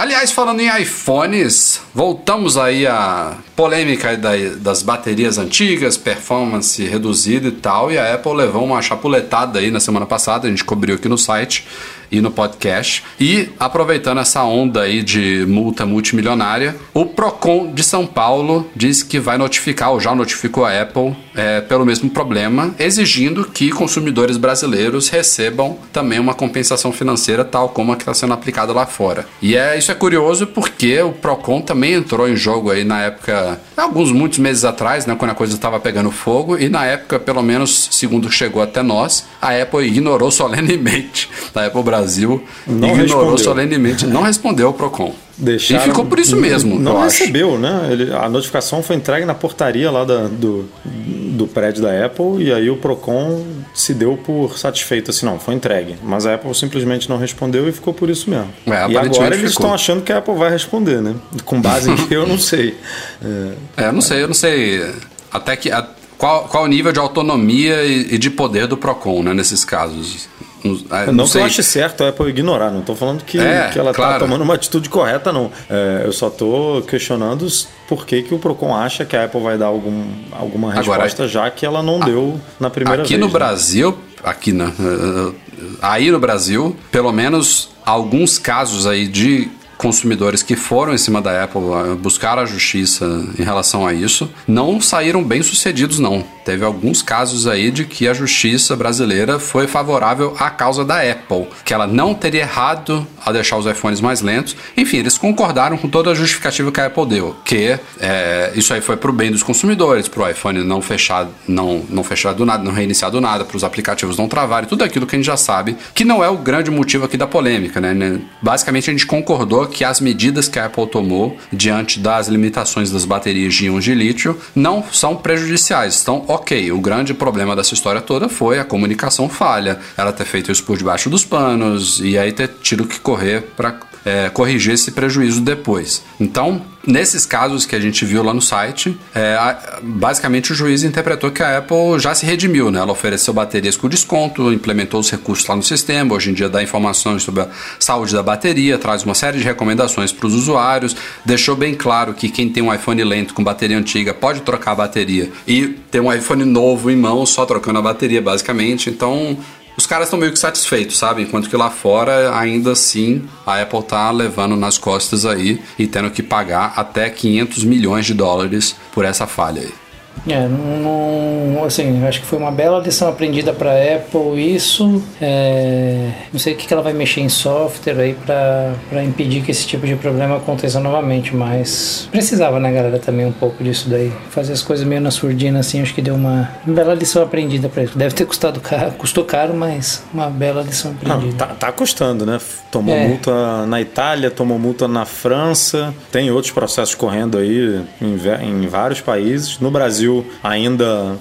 Aliás, falando em iPhones, voltamos aí à polêmica das baterias antigas, performance reduzida e tal, e a Apple levou uma chapuletada aí na semana passada, a gente cobriu aqui no site, e no podcast. E aproveitando essa onda aí de multa multimilionária, o Procon de São Paulo diz que vai notificar, ou já notificou a Apple, é, pelo mesmo problema, exigindo que consumidores brasileiros recebam também uma compensação financeira, tal como a que está sendo aplicada lá fora. E é, isso é curioso porque o Procon também entrou em jogo aí na época, alguns muitos meses atrás, né, quando a coisa estava pegando fogo, e na época, pelo menos segundo chegou até nós, a Apple ignorou solenemente, a Apple Brasil Brasil Não ignorou respondeu. solenemente, não respondeu ao Procon. Deixaram- e ficou por isso mesmo, Não eu acho. recebeu, né? Ele- a notificação foi entregue na portaria lá da- do, do prédio da Apple e aí o Procon se deu por satisfeito assim, não, foi entregue. Mas a Apple simplesmente não respondeu e ficou por isso mesmo. É, e agora eles ficou. estão achando que a Apple vai responder, né? Com base em que eu não sei. É, É, eu não sei, eu não sei até que a- qual, qual o nível de autonomia e, e de poder do Procon, né, nesses casos. Não, é, não não que eu ache certo a Apple ignorar, não estou falando que, É, que ela está claro. tomando uma atitude correta, não. É, eu só estou questionando por que, que o Procon acha que a Apple vai dar algum, alguma Agora, resposta, já que ela não deu na primeira Aqui vez. no né? Brasil, aqui na, eh, aí no Brasil, pelo menos alguns casos aí de consumidores que foram em cima da Apple eh, buscar a justiça em relação a isso, não saíram bem sucedidos não. Teve alguns casos aí de que a justiça brasileira foi favorável à causa da Apple, que ela não teria errado ao deixar os iPhones mais lentos. Enfim, eles concordaram com toda a justificativa que a Apple deu, que eh, isso aí foi pro bem dos consumidores, pro iPhone não fechar, não, não fechar do nada, não reiniciar do nada, para os aplicativos não travarem, tudo aquilo que a gente já sabe, que não é o grande motivo aqui da polêmica, né? né? Basicamente a gente concordou que as medidas que a Apple tomou diante das limitações das baterias de íons de lítio não são prejudiciais, estão ok. O grande problema dessa história toda foi a comunicação falha, ela ter feito isso por debaixo dos panos e aí ter tido que correr para é, corrigir esse prejuízo depois. Então, nesses casos que a gente viu lá no site, é, basicamente o juiz interpretou que a Apple já se redimiu, né? Ela ofereceu baterias com desconto, implementou os recursos lá no sistema, hoje em dia dá informações sobre a saúde da bateria, traz uma série de recomendações para os usuários, deixou bem claro que quem tem um iPhone lento com bateria antiga pode trocar a bateria e ter um iPhone novo em mãos só trocando a bateria, basicamente. Então, os caras estão meio que satisfeitos, sabe? Enquanto que lá fora, ainda assim, a Apple tá levando nas costas aí e tendo que pagar até 500 milhões de dólares por essa falha aí. É, não, assim, acho que foi uma bela lição aprendida para Apple isso. É, não sei o que ela vai mexer em software aí para impedir que esse tipo de problema aconteça novamente, mas precisava, né, galera, também um pouco disso daí. Fazer as coisas meio na surdina assim, acho que deu uma bela lição aprendida para eles. Deve ter custado caro, custou caro, mas uma bela lição Não, aprendida. tá, tá custando, né? Tomou É. multa na Itália, tomou multa na França, tem outros processos correndo aí em, em vários países. No Brasil, ainda,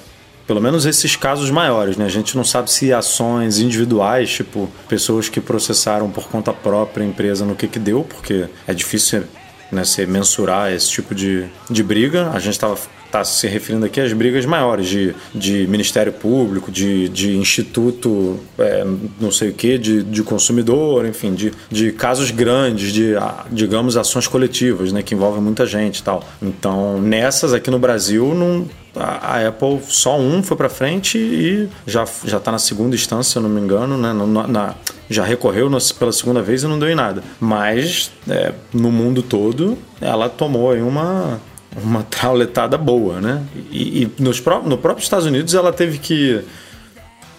pelo menos esses casos maiores, né? A gente não sabe se ações individuais, tipo pessoas que processaram por conta própria a empresa no que que deu, porque é difícil né, se mensurar esse tipo de, de briga. A gente estava tá se referindo aqui às brigas maiores de, de Ministério Público, de, de Instituto é, não sei o que, de, de consumidor, enfim, de, de casos grandes, de, digamos, ações coletivas, né, que envolvem muita gente e tal. Então, nessas aqui no Brasil, não, a, Apple só um foi para frente e já já está na segunda instância, se eu não me engano, né, na, na- já recorreu pela segunda vez e não deu em nada. Mas é, no mundo todo, ela tomou aí uma uma trauletada boa, né? E, e nos no próprio Estados Unidos ela teve que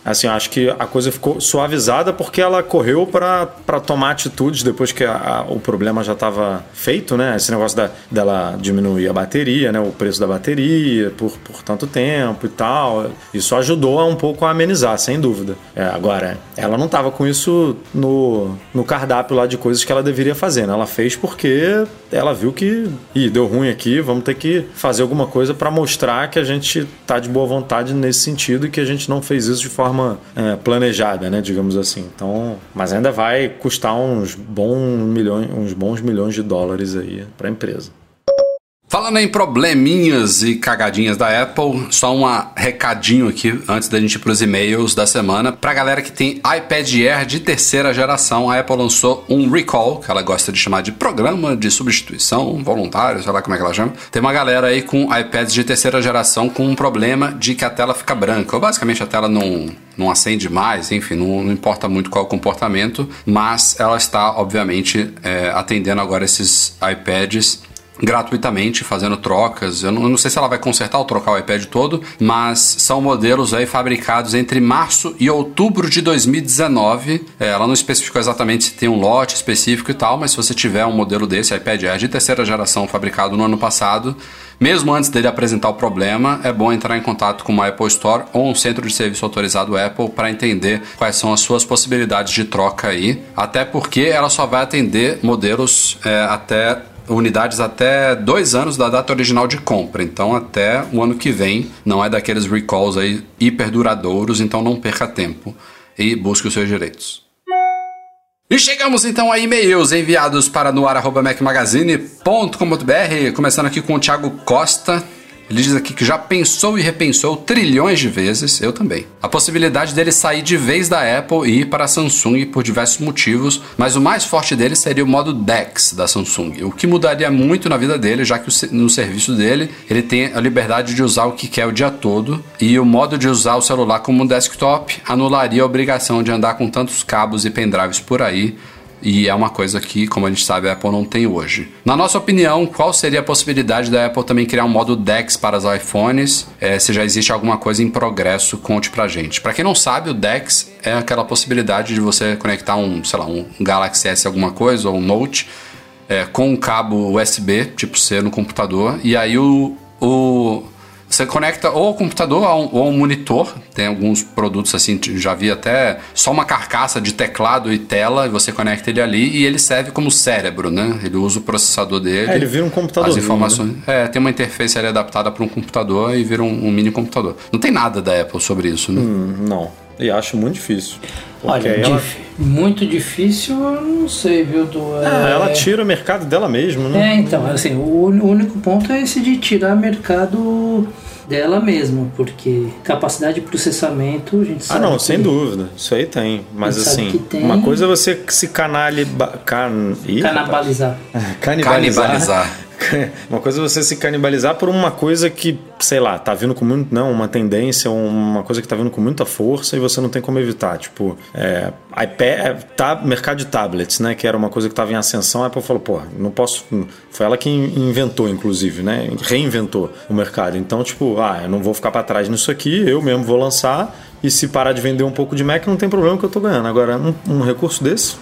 Assim, acho que a coisa ficou suavizada porque ela correu para tomar atitudes depois que a- a- o problema já estava feito, né? Esse negócio da, dela diminuir a bateria, né? O preço da bateria por, por tanto tempo e tal. Isso ajudou a um pouco a amenizar, sem dúvida. É, agora, ela não estava com isso no, no cardápio lá de coisas que ela deveria fazer, né? Ela fez porque ela viu que Ih, deu ruim aqui, vamos ter que fazer alguma coisa para mostrar que a gente tá de boa vontade nesse sentido e que a gente não fez isso de forma é, planejada, né, digamos assim. Então, mas ainda vai custar uns bons milhões, uns bons milhões de dólares aí para a empresa. Falando em probleminhas e cagadinhas da Apple, só um recadinho aqui antes da gente ir pros e-mails da semana. Pra galera que tem iPad Air de terceira geração, a Apple lançou um recall, que ela gosta de chamar de programa de substituição voluntário, sei lá como é que ela chama. Tem uma galera aí com iPads de terceira geração com um problema de que a tela fica branca, ou basicamente a tela não, não acende mais, enfim, não, não importa muito qual o comportamento, mas ela está, obviamente, é, atendendo agora esses iPads gratuitamente, fazendo trocas. Eu não, eu não, sei se ela vai consertar ou trocar o iPad todo, mas são modelos aí fabricados entre março e outubro de 2019. É, ela não especificou exatamente se tem um lote específico e tal, mas se você tiver um modelo desse, iPad Air de terceira geração fabricado no ano passado, mesmo antes dele apresentar o problema, é bom entrar em contato com uma Apple Store ou um centro de serviço autorizado Apple para entender quais são as suas possibilidades de troca aí. Até porque ela só vai atender modelos é, até unidades até dois anos da data original de compra. Então, até o ano que vem, não é daqueles recalls aí hiper duradouros, então não perca tempo e busque os seus direitos. E chegamos então a e-mails enviados para noar.mecmagazine.com.br, começando aqui com o Thiago Costa. Ele diz aqui que já pensou e repensou trilhões de vezes, eu também. A possibilidade dele sair de vez da Apple e ir para a Samsung por diversos motivos, mas o mais forte dele seria o modo DeX da Samsung, o que mudaria muito na vida dele, já que no serviço dele ele tem a liberdade de usar o que quer o dia todo e o modo de usar o celular como um desktop anularia a obrigação de andar com tantos cabos e pendrives por aí e é uma coisa que, como a gente sabe, a Apple não tem hoje. Na nossa opinião, qual seria a possibilidade da Apple também criar um modo DeX para os iPhones? É, se já existe alguma coisa em progresso, conte pra gente. Para quem não sabe, o DeX é aquela possibilidade de você conectar um, sei lá, um Galaxy S alguma coisa ou um Note é, com um cabo USB, tipo C, no computador, e aí o, o você conecta ou ao computador ou ao monitor. Tem alguns produtos assim, já vi até só uma carcaça de teclado e tela, e você conecta ele ali e ele serve como cérebro, né? Ele usa o processador dele. É, ele vira um computador. As informações. Né? É, tem uma interface ali adaptada para um computador e vira um, um, mini computador. Não tem nada da Apple sobre isso, né? Hum, não. E acho muito difícil. Olha, ela... dif... muito difícil, eu não sei, viu? Do, é... é... ela tira o mercado dela mesma, né? É, então, assim, o único ponto é esse de tirar mercado dela mesma, porque capacidade de processamento a gente sabe. Ah, não, sem dúvida. Isso aí tem. Mas assim, tem... uma coisa é você se canaliba... Can... canibalizar. canibalizar. Canibalizar. Uma coisa é você se canibalizar por uma coisa que, sei lá, tá vindo com muito. Não, uma tendência, uma coisa que tá vindo com muita força e você não tem como evitar. Tipo, é, iPad, é, tá, mercado de tablets, né? Que era uma coisa que tava em ascensão, a Apple falou, pô, não posso. Foi ela que inventou, inclusive, né? Reinventou o mercado. Então, tipo, ah, eu não vou ficar para trás nisso aqui, eu mesmo vou lançar. E se parar de vender um pouco de Mac, não tem problema que eu tô ganhando. Agora, um, um recurso desse,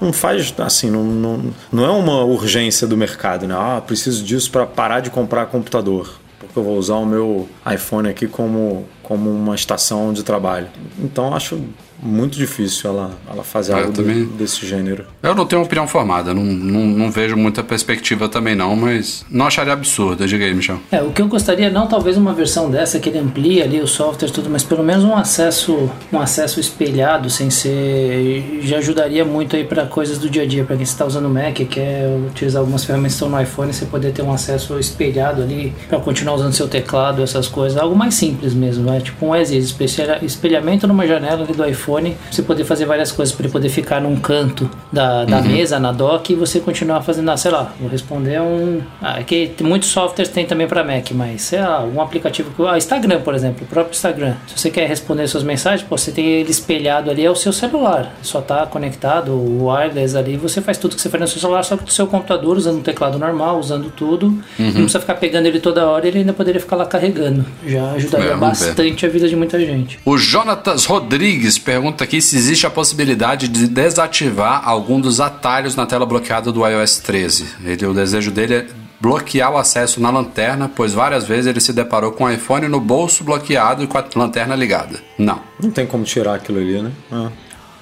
não faz assim, não, não, não é uma urgência do mercado, né? Ah, preciso disso para parar de comprar computador, porque eu vou usar o meu iPhone aqui como, como uma estação de trabalho. Então acho muito difícil ela, ela fazer é, algo também, desse gênero. Eu não tenho uma opinião formada, não, não, não, vejo muita perspectiva também não, mas não acharia absurdo, diga aí, Michel. É, o que eu gostaria, não talvez uma versão dessa que ele amplie ali o software e tudo, mas pelo menos um acesso um acesso espelhado, sem ser... já ajudaria muito aí para coisas do dia a dia, para quem está usando o Mac, quer utilizar algumas ferramentas que estão no iPhone, você poder ter um acesso espelhado ali para continuar usando seu teclado, essas coisas, algo mais simples mesmo, é tipo um ESIS, espelhamento numa janela ali do iPhone iPhone, você poder fazer várias coisas para ele poder ficar num canto da, da uhum. mesa, na dock, e você continuar fazendo, ah, sei lá, vou responder um. Ah, é que muitos softwares tem também para Mac, mas sei lá, um aplicativo que. Ah, Instagram, por exemplo, o próprio Instagram. Se você quer responder suas mensagens, pô, você tem ele espelhado ali, é o seu celular. Só tá conectado, o wireless ali, você faz tudo que você faz no seu celular, só que do seu computador, usando um teclado normal, usando tudo. Uhum. Não precisa ficar pegando ele toda hora, ele ainda poderia ficar lá carregando. Já ajudaria é, bastante ver. a vida de muita gente. O Jonatas Rodrigues pergunta pergunta aqui se existe a possibilidade de desativar algum dos atalhos na tela bloqueada do iOS 13. Ele, o desejo dele é bloquear o acesso na lanterna, pois várias vezes ele se deparou com o iPhone no bolso bloqueado e com a lanterna ligada. Não. Não tem como tirar aquilo ali, né? Ah.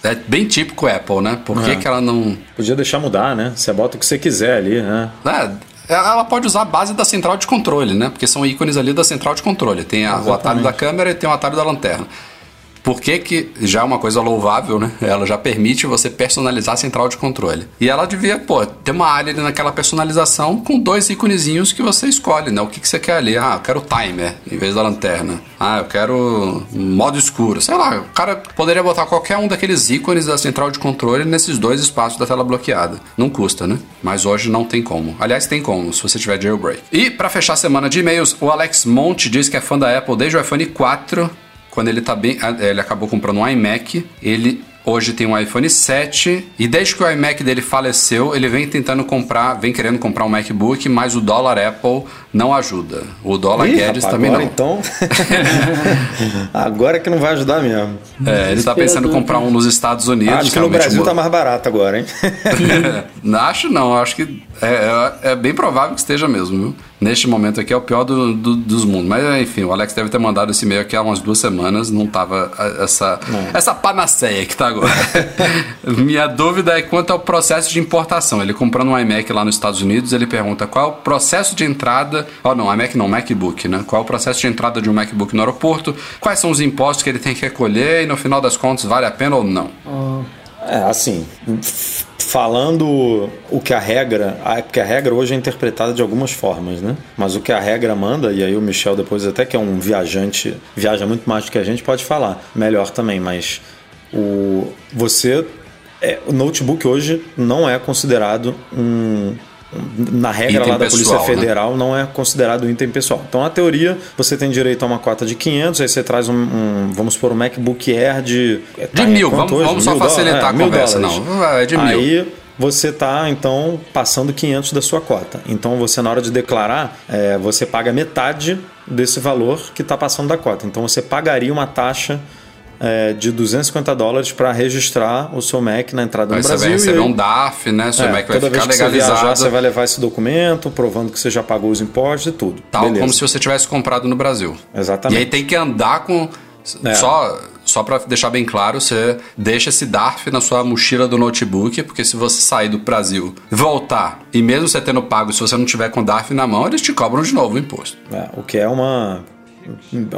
É bem típico Apple, né? Por que, é. que ela não. Podia deixar mudar, né? Você bota o que você quiser ali, né? É, ela pode usar a base da central de controle, né? Porque são ícones ali da central de controle. Tem a, o atalho da câmera e tem o atalho da lanterna. Por que, que já é uma coisa louvável, né? Ela já permite você personalizar a central de controle. E ela devia, pô, ter uma área ali naquela personalização com dois íconezinhos que você escolhe, né? O que, que você quer ali? Ah, eu quero timer em vez da lanterna. Ah, eu quero modo escuro. Sei lá, o cara poderia botar qualquer um daqueles ícones da central de controle nesses dois espaços da tela bloqueada. Não custa, né? Mas hoje não tem como. Aliás, tem como, se você tiver jailbreak. E para fechar a semana de e-mails, o Alex Monte diz que é fã da Apple desde o iPhone 4 quando ele tá bem. Ele acabou comprando um iMac, ele hoje tem um iPhone 7 e desde que o iMac dele faleceu, ele vem tentando comprar, vem querendo comprar um MacBook, mas o dólar Apple não ajuda. O dólar Ih, Guedes rapaz, também agora não. então. agora que não vai ajudar mesmo. É, ele tá pensando em comprar um nos Estados Unidos. Acho que no realmente, Brasil mo- tá mais barato agora, hein? Acho não, acho que é, é- é bem provável que esteja mesmo, viu? Neste momento aqui é o pior do- do- dos mundos. Mas enfim, o Alex deve ter mandado esse e-mail aqui há umas duas semanas, não tava essa, essa panaceia que tá agora. Minha dúvida é quanto ao processo de importação. Ele comprando um iMac lá nos Estados Unidos, ele pergunta qual é o processo de entrada. Oh, não, iMac não, MacBook, né? Qual é o processo de entrada de um MacBook no aeroporto? Quais são os impostos que ele tem que recolher e no final das contas vale a pena ou não? É, assim, falando o que a regra, porque a regra hoje é interpretada de algumas formas, né? Mas o que a regra manda, e aí o Michel depois até que é um viajante, viaja muito mais do que a gente, pode falar melhor também, mas o você é, o notebook hoje não é considerado um na regra Item lá da pessoal, Polícia né? Federal não é considerado um item pessoal. Então, na teoria, você tem direito a uma cota de 500, aí você traz um, um- vamos supor, um MacBook Air de... De tá em mil, quanto vamos, hoje? vamos só Mil dólares? facilitar É, a mil conversa, dólares. não. É de mil. Aí você está então passando 500 da sua cota. Então você na hora de declarar, é, você paga metade desse valor que está passando da cota. Então você pagaria uma taxa é, de 250 dólares para registrar o seu Mac na entrada Aí no você Brasil. vai e receber aí- um DAF, né? Seu é, Mac vai ficar que você legalizado. viajar, você vai levar esse documento provando que você já pagou os impostos e tudo. Tal Beleza. como se você tivesse comprado no Brasil. Exatamente. E aí tem que andar com. É. Só, só para deixar bem claro, você deixa esse DARF na sua mochila do notebook, porque se você sair do Brasil voltar, e mesmo você tendo pago, se você não tiver com o DARF na mão, eles te cobram de novo o imposto. É, o que é uma.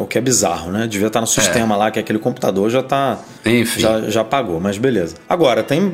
O que é bizarro, né? Devia estar no sistema lá, que aquele computador já tá. Enfim. Já, já pagou, mas beleza. Agora, tem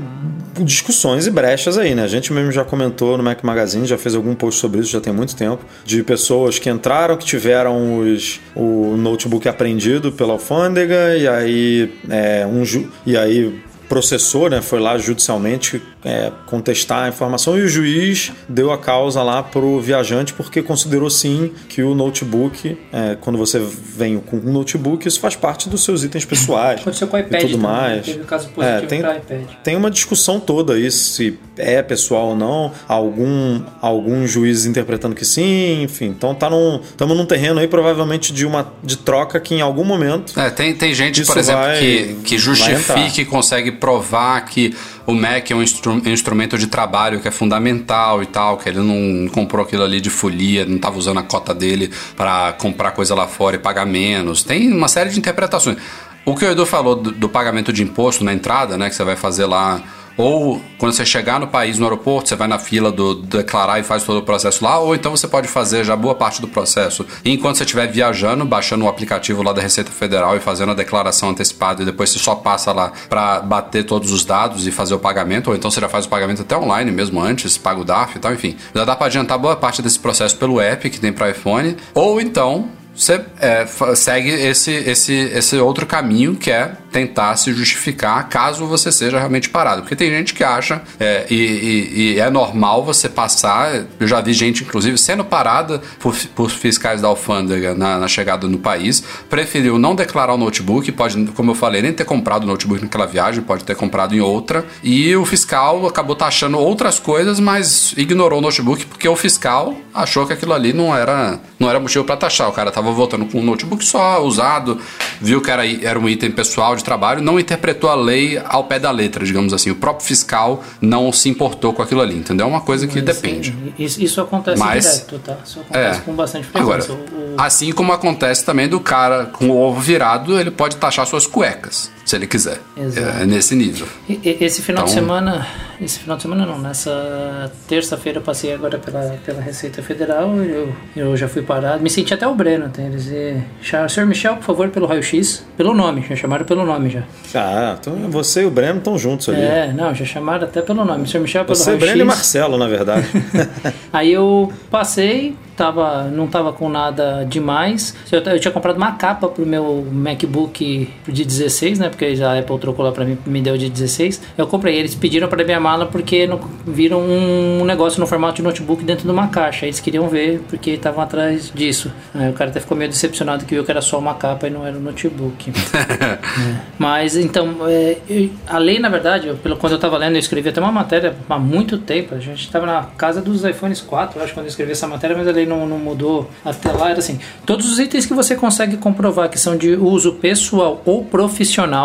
discussões e brechas aí, né? A gente mesmo já comentou no Mac Magazine, já fez algum post sobre isso, já tem muito tempo, de pessoas que entraram, que tiveram os, o notebook apreendido pela alfândega, e aí é, um ju- e aí processou, né, foi lá judicialmente é, contestar a informação e o juiz deu a causa lá pro viajante porque considerou sim que o notebook, é, quando você vem com um notebook, isso faz parte dos seus itens pessoais Aconteceu com o e iPad tudo também, mais. teve um caso positivo É, tem, pra iPad. tem uma discussão toda aí se é pessoal ou não, algum algum juiz interpretando que sim, enfim. Então tá num estamos num terreno aí provavelmente de uma de troca que em algum momento É, tem, tem gente, por exemplo, vai- que, que justifica e consegue provar que o Mac é um instru- instrumento de trabalho que é fundamental e tal, que ele não comprou aquilo ali de folia, não estava usando a cota dele para comprar coisa lá fora e pagar menos. Tem uma série de interpretações. O que o Edu falou do, do pagamento de imposto na entrada, né, que você vai fazer lá ou quando você chegar no país, no aeroporto, você vai na fila do, do declarar e faz todo o processo lá, ou então você pode fazer já boa parte do processo. E enquanto você estiver viajando, baixando o aplicativo lá da Receita Federal e fazendo a declaração antecipada, e depois você só passa lá para bater todos os dados e fazer o pagamento, ou então você já faz o pagamento até online mesmo antes, paga o DAF e tal, enfim. Já dá para adiantar boa parte desse processo pelo app que tem para iPhone, ou então você é, segue esse, esse, esse outro caminho que é tentar se justificar caso você seja realmente parado. Porque tem gente que acha, é, e, e- e é normal você passar. Eu já vi gente, inclusive, sendo parada por, por fiscais da alfândega na, na chegada no país, preferiu não declarar o notebook, pode, como eu falei, nem ter comprado o notebook naquela viagem, pode ter comprado em outra, e o fiscal acabou taxando outras coisas, mas ignorou o notebook porque o fiscal achou que aquilo ali não era, não era motivo para taxar. O cara tava voltando com um notebook só usado, viu que era, era um item pessoal de trabalho, não interpretou a lei ao pé da letra, digamos assim. O próprio fiscal não se importou com aquilo ali, entendeu? É uma coisa que Mas, depende. é, Isso, isso acontece Mas- direto, tá? Isso acontece É. com bastante Agora, frequência. O- o- assim como acontece também do cara com o ovo virado, ele pode taxar suas cuecas, se ele quiser. Exato. É nesse nível. E- e- Esse final de Então- semana, esse final de semana não, nessa terça-feira eu passei agora pela, pela Receita Federal, eu, eu já fui parado, me senti até o Breno, tá? eles chamaram, senhor Michel, por favor, pelo raio-x, pelo nome, já chamaram pelo nome já. Ah, então você e o Breno estão juntos ali. É, não, já chamaram até pelo nome, senhor Michel pelo Você, raio-x. Breno e Marcelo, na verdade. Aí eu passei, tava, não tava com nada demais. Eu, eu tinha comprado uma capa pro meu MacBook de 16, né? Porque a Apple trocou lá pra mim, me deu de 16. Eu comprei. Eles pediram para minha mala porque não, viram um negócio no formato de notebook dentro de uma caixa. Eles queriam ver porque estavam atrás disso. Aí o cara até ficou meio decepcionado que viu que era só uma capa e não era um notebook. é. Mas então, é, eu, a lei, na verdade, eu, pelo quando eu estava lendo, eu escrevi até uma matéria há muito tempo. A gente estava na casa dos iPhones 4, eu acho, quando eu escrevi essa matéria, mas a lei não, não mudou até lá. Era assim: todos os itens que você consegue comprovar que são de uso pessoal ou profissional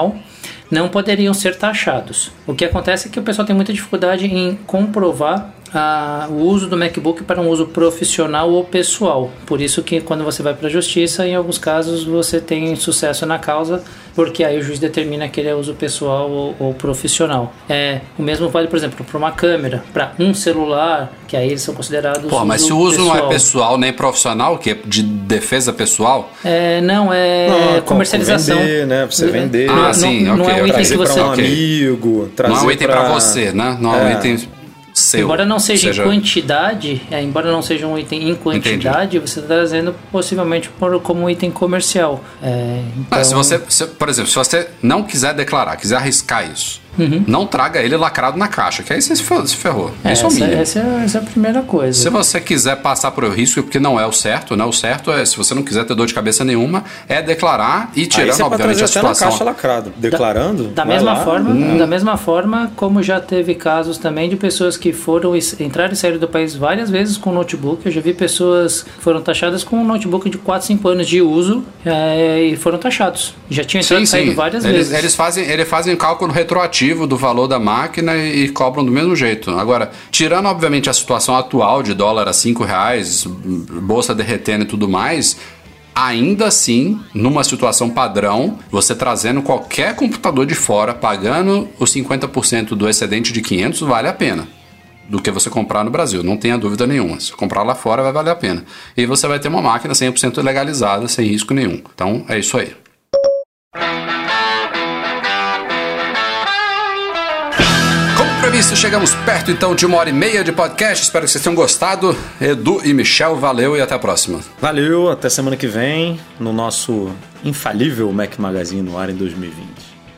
não poderiam ser taxados. O que acontece é que o pessoal tem muita dificuldade em comprovar a, o uso do MacBook para um uso profissional ou pessoal. Por isso que quando você vai para a justiça, em alguns casos você tem sucesso na causa, porque aí o juiz determina que ele é uso pessoal ou, ou profissional. É, o mesmo vale, por exemplo, para uma câmera, para um celular, que aí eles são considerados. Pô, mas se o uso pessoal. não é pessoal nem profissional, que é de defesa pessoal? É, não, é não, comercialização. Vender, né? Pra você vender. Ah, sim, não, ok. Não é um item trazer que você. Pra um amigo, trazer não é um item pra você, né? Não é, um item seu. Embora não seja, seja... em quantidade, é, embora não seja um item em quantidade, Entendi. você está trazendo possivelmente por, como um item comercial. É, então... ah, se você, se, por exemplo, se você não quiser declarar, quiser arriscar isso, Uhum. Não traga ele lacrado na caixa, que aí você se ferrou. É, Isso é o mínimo. Essa, é, essa é a primeira coisa. Se você quiser passar por o risco, porque não é o certo, né? O certo é, se você não quiser ter dor de cabeça nenhuma, é declarar e tirando, aí obviamente, a situação. na caixa lacrado, declarando. Da, da mesma lá. forma, hum. da mesma forma, como já teve casos também de pessoas que foram entrar e sair do país várias vezes com notebook. Eu já vi pessoas que foram taxadas com um notebook de 4, 5 anos de uso é, e foram taxados. Já tinham entrado sim, e saído várias eles, vezes. Eles fazem, eles fazem cálculo retroativo do valor da máquina e, e, cobram do mesmo jeito. Agora, tirando obviamente a situação atual de dólar a 5 reais, bolsa derretendo e tudo mais, ainda assim, numa situação padrão, você trazendo qualquer computador de fora, pagando os 50% do excedente de 500, vale a pena. Do que você comprar no Brasil, não tenha dúvida nenhuma. Se comprar lá fora, vai valer a pena. E você vai ter uma máquina 100% legalizada, sem risco nenhum. Então, é isso aí. Previsto, chegamos perto então de uma hora e meia de podcast. Espero que vocês tenham gostado. Edu e Michel, valeu e até a próxima. Valeu, até semana que vem no nosso infalível Mac Magazine no ar em 2020.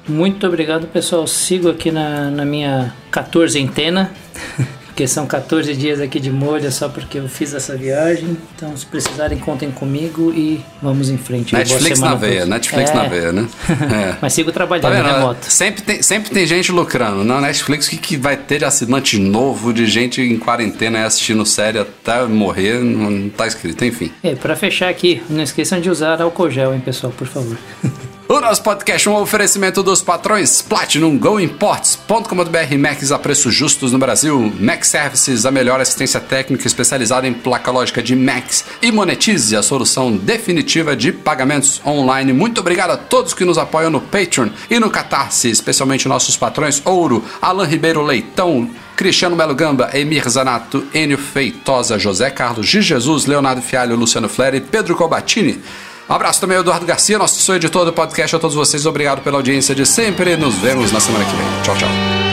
Muito obrigado, pessoal. Sigo aqui na, na minha 14 antena. porque são 14 dias aqui de molho só porque eu fiz essa viagem. Então, se precisarem, contem comigo e vamos em frente. Netflix na veia, Netflix é. na veia, né? É. Mas sigo trabalhando tá remoto. Sempre tem, sempre tem gente lucrando. Na Netflix, o que, que vai ter de assinante novo, de gente em quarentena assistindo série até morrer, não tá escrito, enfim. É, pra fechar aqui, não esqueçam de usar álcool gel, hein, pessoal, por favor. O nosso podcast é um oferecimento dos patrões Platinum Go Imports.com.br Macs a preços justos no Brasil. Mac Services, a melhor assistência técnica especializada em placa lógica de Macs. E Monetize, a solução definitiva de pagamentos online. Muito obrigado a todos que nos apoiam no Patreon e no Catarse, especialmente nossos patrões Ouro, Alan Ribeiro Leitão, Cristiano Melo Gamba, Emir Zanato, Enio Feitosa, José Carlos de Jesus, Leonardo Fialho, Luciano Fleri e Pedro Cobatini. Um abraço também ao Eduardo Garcia, nosso editor do podcast. A todos vocês, obrigado pela audiência de sempre. Nos vemos na semana que vem. Tchau, tchau.